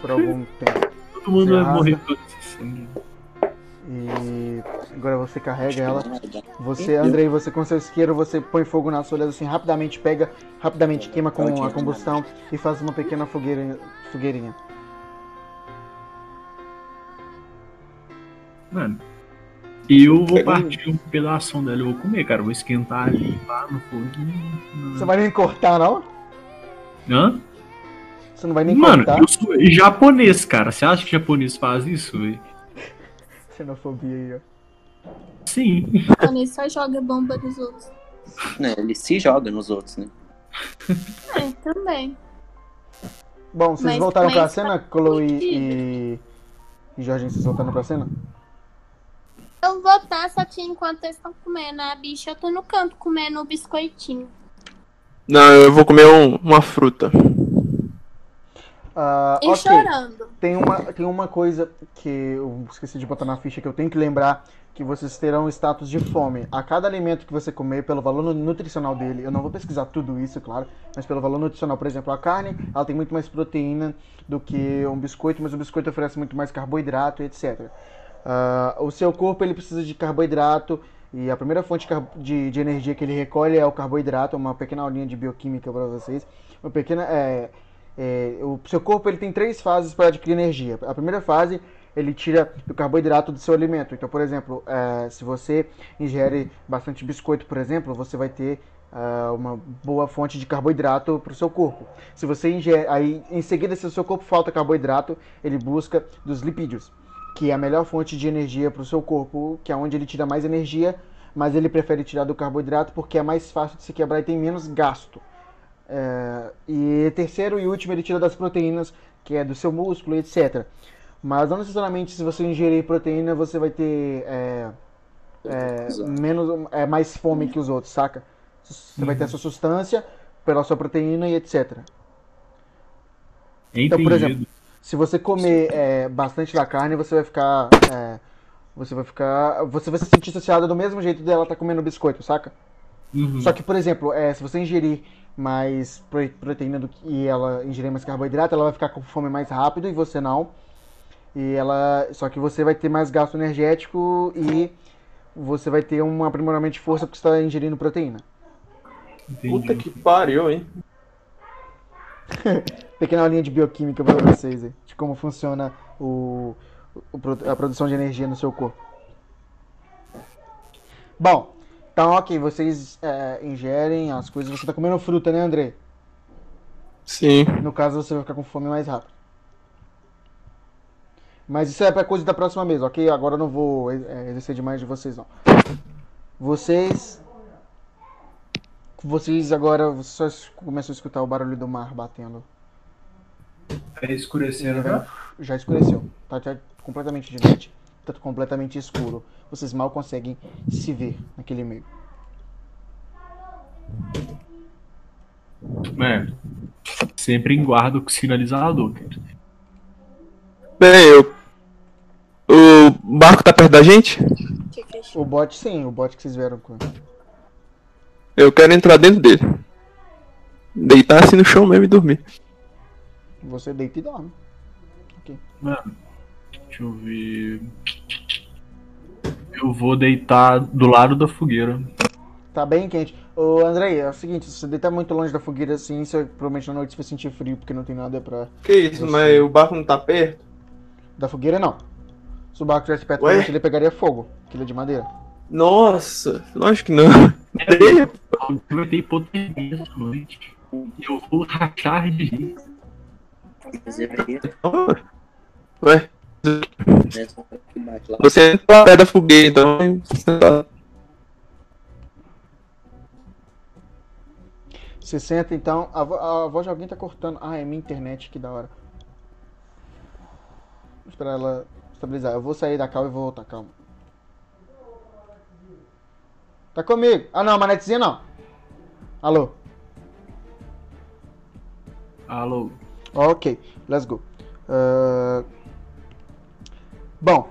por algum tempo. Todo mundo vai morrer por esse sangue. E agora você carrega ela. Você, Andrei, você com seu isqueiro, você põe fogo nas folhas assim, rapidamente pega, rapidamente queima com a combustão e faz uma pequena fogueira, fogueirinha. Mano, eu vou partir um pedaço dela, eu vou comer, cara. Eu vou esquentar ali, pá, no foguinho. Você vai nem cortar, não? Hã? Você não vai nem Mano, cortar? eu sou japonês, cara. Você acha que japonês faz isso, velho? Xenofobia aí, ó. Sim. Quando ele só joga bomba nos outros. Né, ele se joga nos outros, né? É, também. Bom, vocês Mas- voltaram mas pra tá cena, Chloe sentido. e. E Jorginho, vocês voltaram pra cena? Eu vou estar, só que enquanto eles estão comendo a bicha, eu tô no canto comendo o biscoitinho. Não, eu vou comer um- uma fruta. Ah, E ok. chorando. Tem uma, tem uma coisa que eu esqueci de botar na ficha que eu tenho que lembrar que vocês terão status de fome. A cada alimento que você comer, pelo valor nu- nutricional dele, eu não vou pesquisar tudo isso, claro, mas pelo valor nutricional, por exemplo, a carne, ela tem muito mais proteína do que um biscoito, mas o biscoito oferece muito mais carboidrato, etc. Ah, o seu corpo ele precisa de carboidrato e a primeira fonte de de, energia que ele recolhe é o carboidrato, uma pequena aulinha de bioquímica para vocês. Uma pequena é, é, o seu corpo ele tem três fases para adquirir energia. A primeira fase ele tira o carboidrato do seu alimento. Então, por exemplo, é, se você ingere bastante biscoito, por exemplo, você vai ter ah, uma boa fonte de carboidrato para o seu corpo. Se você ingere, aí em seguida, se o seu corpo falta carboidrato, ele busca dos lipídios, que é a melhor fonte de energia para o seu corpo, que é onde ele tira mais energia, mas ele prefere tirar do carboidrato porque é mais fácil de se quebrar e tem menos gasto. É, e terceiro e último, ele tira das proteínas, que é do seu músculo, etc. Mas não necessariamente se você ingerir proteína você vai ter é, é, menos, é, mais fome que os outros, saca? Você uhum. vai ter a sua substância pela sua proteína e etc. Entendido. Então, por exemplo, se você comer é, bastante da carne, você vai ficar. É, você vai ficar. Você vai se sentir saciado do mesmo jeito dela estar tá comendo biscoito, saca? Uhum. Só que, por exemplo, é, se você ingerir mais proteína do que e ela ingerir mais carboidrato, ela vai ficar com fome mais rápido e você não. E ela. Só que você vai ter mais gasto energético e você vai ter um aprimoramento de força porque você está ingerindo proteína. Entendi. Puta que pariu, hein? Pequena linha de bioquímica para vocês, de como funciona o, o, a produção de energia no seu corpo. Bom, então ok, vocês é, ingerem as coisas. Você está comendo fruta, né, André? Sim. No caso, você vai ficar com fome mais rápido. Mas isso é para coisa da próxima mesa, ok? Agora eu não vou é, exercer demais de vocês, não. Vocês. Vocês agora só começam a escutar o barulho do mar batendo. É escurecendo, né? Já escureceu. Tá, tá completamente de noite. Tá completamente escuro. Vocês mal conseguem se ver naquele meio. É. Sempre em guarda o sinalizador, cara. Bem, eu o barco tá perto da gente? O bote sim, o bote que vocês vieram com. Eu quero entrar dentro dele. Deitar assim no chão mesmo e dormir. Você deita e dorme. Ok. Mano, deixa eu ver. Eu vou deitar do lado da fogueira. Tá bem quente. Ô Andrei, é o seguinte, se você deitar muito longe da fogueira assim, você provavelmente na noite você vai sentir frio porque não tem nada pra. Que isso, você... mas o barco não tá perto? Da fogueira não. Se o barco tivesse perto da gente, ele pegaria fogo, que ele é de madeira. Nossa, lógico que não. Eu ter hipotermia essa noite. Eu vou rachar de rir. Ué? Você entra perto da fogueira, então. Você senta então. A, a, a voz de alguém tá cortando. Ah, é minha internet, que da hora. Vou esperar ela estabilizar. Eu vou sair da cal e vou voltar, calma. Tá comigo. Ah não, manetezinha não. Alô. Alô. Ok, let's go. Uh... Bom.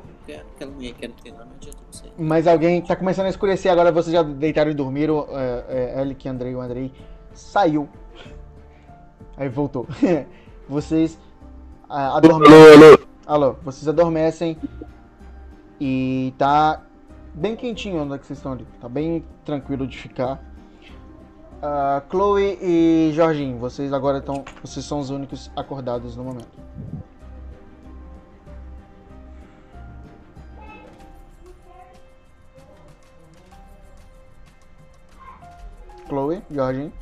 Mas alguém tá começando a escurecer agora, vocês já deitaram e dormiram. É, é, Andrei, o Andrei saiu. Aí voltou. vocês uh, adormecem. Alô, alô. Alô, vocês adormecem e tá bem quentinho onde é que vocês estão ali. Tá bem tranquilo de ficar. Uh, Chloe e Jorginho, vocês agora estão. Vocês são os únicos acordados no momento. Chloe, Jorginho.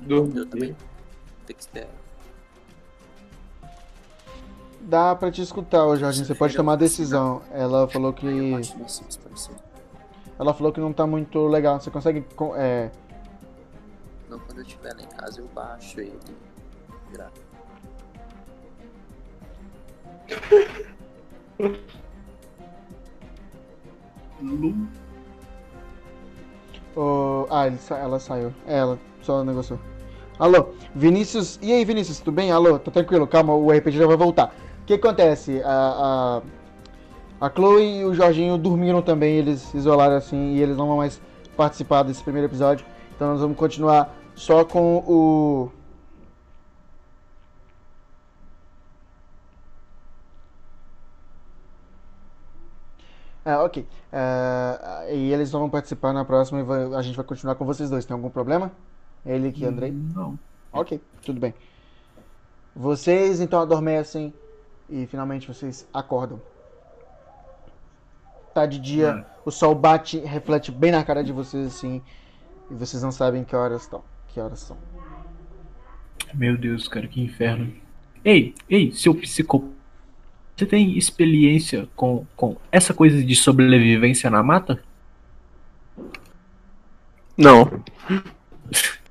Dormi. Eu também. Tem que esperar. Dá pra te escutar, ô Jorge. Você pode tomar a decisão. Ela falou que. Ela falou que não tá muito legal. Você consegue. É... Não, quando eu estiver lá em casa eu baixo ele. Virar. Oh, ah, ele, ela saiu. É, ela só negociou. Alô, Vinícius. E aí, Vinícius, tudo bem? Alô, tá tranquilo, calma, o RPG já vai voltar. O que acontece? A, a, a Chloe e o Jorginho dormiram também, eles isolaram assim e eles não vão mais participar desse primeiro episódio. Então nós vamos continuar só com o Ah, ok. Uh, e eles não vão participar na próxima e a gente vai continuar com vocês dois. Tem algum problema? Ele que Andrei? Não. Ok, tudo bem. Vocês então adormecem e finalmente vocês acordam. Tá de dia, é. o sol bate, reflete bem na cara de vocês assim, e vocês não sabem que horas estão. Que horas são. Meu Deus, cara, que inferno. Ei, ei, seu psicopata você tem experiência com, com essa coisa de sobrevivência na mata? Não.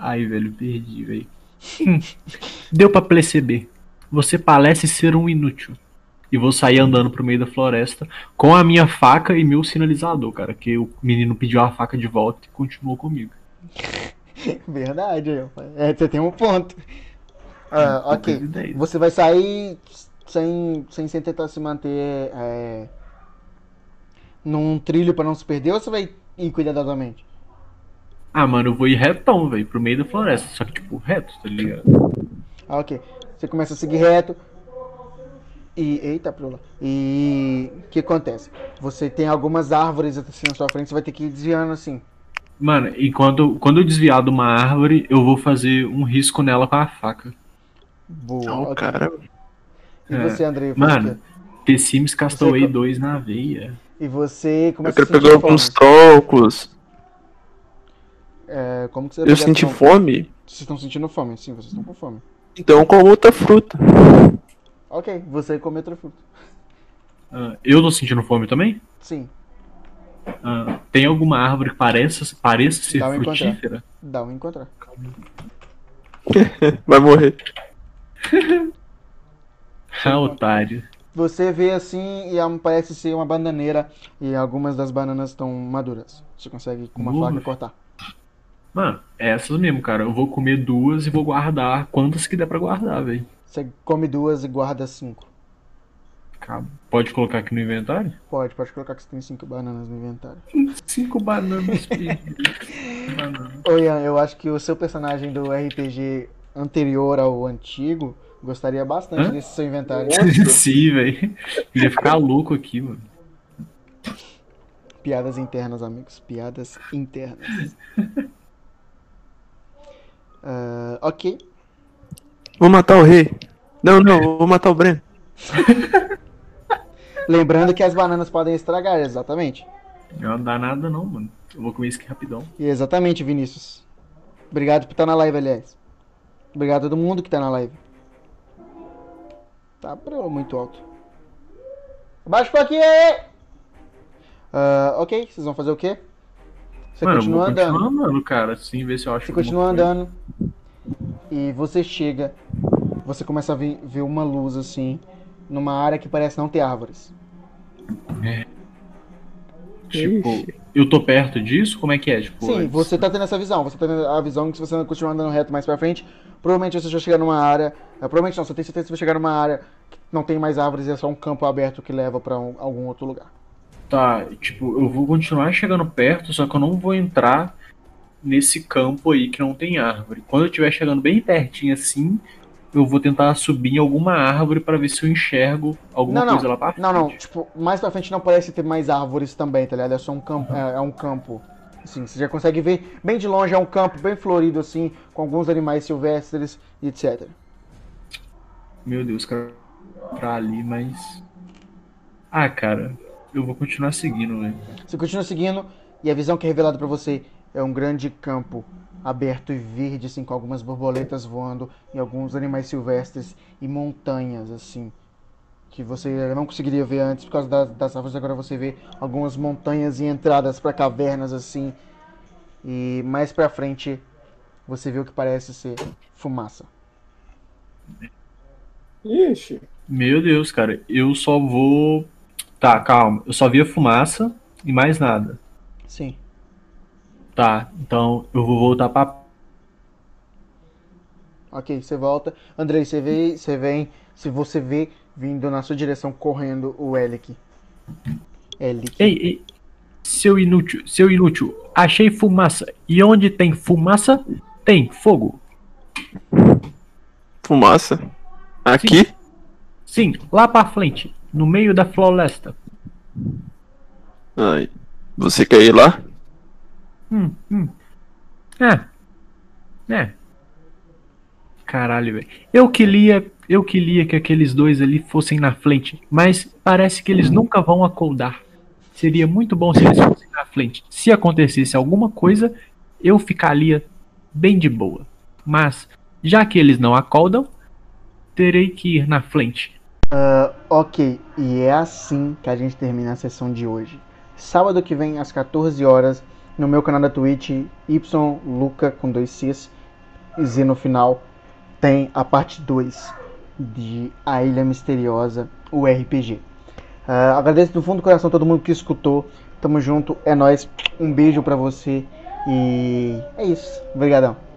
Ai, velho, perdi, velho. Deu pra perceber. Você parece ser um inútil. E vou sair andando pro meio da floresta com a minha faca e meu sinalizador, cara. Que o menino pediu a faca de volta e continuou comigo. Verdade, é, você tem um ponto. Ah, ok. Você vai sair sem, sem, sem tentar se manter é, num trilho para não se perder ou você vai ir cuidadosamente? Ah, mano, eu vou ir retão, velho, pro meio da floresta. Só que, tipo, reto, tá ligado? Ah, ok. Você começa a seguir reto. E. Eita, pula. E. O que acontece? Você tem algumas árvores assim na sua frente, você vai ter que ir desviando assim. Mano, e quando, quando eu desviar de uma árvore, eu vou fazer um risco nela com a faca. Boa. Oh, okay. cara. E você, André? Mano, The Sims Castaway você... 2 na veia. E você começa Eu quero pegar alguns troncos. É, como que você Eu senti fome? Vocês estão sentindo fome, sim, vocês estão com fome. Então como outra fruta. Ok, você come outra fruta. Uh, eu tô sentindo fome também? Sim. Uh, tem alguma árvore que pareça, pareça ser Dá frutífera? Encontrar. Dá um encontrar. Vai morrer. ah, otário. Você vê assim e parece ser uma bananeira e algumas das bananas estão maduras. Você consegue com uma faca cortar. Mano, é essas mesmo, cara. Eu vou comer duas e vou guardar quantas que der pra guardar, velho. Você come duas e guarda cinco. Pode colocar aqui no inventário? Pode, pode colocar que você tem cinco bananas no inventário. cinco bananas, Oi, Ian, eu acho que o seu personagem do RPG anterior ao antigo gostaria bastante Hã? desse seu inventário. Sim, velho. Ia ficar louco aqui, mano. Piadas internas, amigos. Piadas internas. Uh, ok. Vou matar o rei. Não, não, vou matar o Breno. Lembrando que as bananas podem estragar, exatamente. Não dá nada não, mano. Eu vou comer isso aqui rapidão. E exatamente, Vinícius. Obrigado por estar na live, aliás. Obrigado a todo mundo que tá na live. Tá muito alto. Abaixa um pouquinho aí! Uh, ok, vocês vão fazer o quê? Você Mano, continua andando. andando, cara, assim, ver se eu acho Você continua andando. E você chega. Você começa a ver, ver uma luz assim. Numa área que parece não ter árvores. É. Tipo, eu tô perto disso? Como é que é? Tipo, Sim, você tá tendo essa visão. Você tá tendo a visão que se você continuar andando reto mais pra frente, provavelmente você já chegar numa área. Eh, provavelmente não, você tem certeza que você vai chegar numa área que não tem mais árvores e é só um campo aberto que leva pra um, algum outro lugar. Tá, tipo, eu vou continuar chegando perto, só que eu não vou entrar nesse campo aí que não tem árvore. Quando eu estiver chegando bem pertinho assim, eu vou tentar subir em alguma árvore para ver se eu enxergo alguma não, coisa lá pra frente. Não, não, tipo, mais pra frente não parece ter mais árvores também, tá ligado? É só um campo, é, é um campo. Assim, você já consegue ver bem de longe, é um campo bem florido, assim, com alguns animais silvestres e etc. Meu Deus, cara, pra ali, mas. Ah, cara, eu vou continuar seguindo, velho. Você continua seguindo, e a visão que é revelada para você é um grande campo aberto e verde, assim, com algumas borboletas voando e alguns animais silvestres e montanhas, assim, que você não conseguiria ver antes por causa das, das árvores. Agora você vê algumas montanhas e entradas para cavernas, assim, e mais para frente você vê o que parece ser fumaça. Ixi. Meu Deus, cara, eu só vou. Tá, calma. Eu só vi a fumaça e mais nada. Sim. Tá, então eu vou voltar pra. Ok, você volta. Andrei, você vê, você vem. Se você vê vindo na sua direção correndo o Elic. Elic. Ei, ei, seu inútil, seu inútil, achei fumaça. E onde tem fumaça, tem fogo. Fumaça? Aqui? Sim, Sim lá pra frente, no meio da floresta. Ai, você quer ir lá? Hum, hum. É. É. Caralho, velho. Eu queria, eu queria que aqueles dois ali fossem na frente, mas parece que eles nunca vão acordar. Seria muito bom se eles fossem na frente. Se acontecesse alguma coisa, eu ficaria bem de boa. Mas, já que eles não acordam, terei que ir na frente. Uh, ok, e é assim que a gente termina a sessão de hoje. Sábado que vem, às 14 horas, no meu canal da Twitch, YLuca com dois Cs e Z no final, tem a parte 2 de A Ilha Misteriosa, o RPG. Uh, ah, agradeço do fundo do coração todo mundo que escutou. Tamo junto, é nóis. Um beijo pra você e é isso. Obrigadão.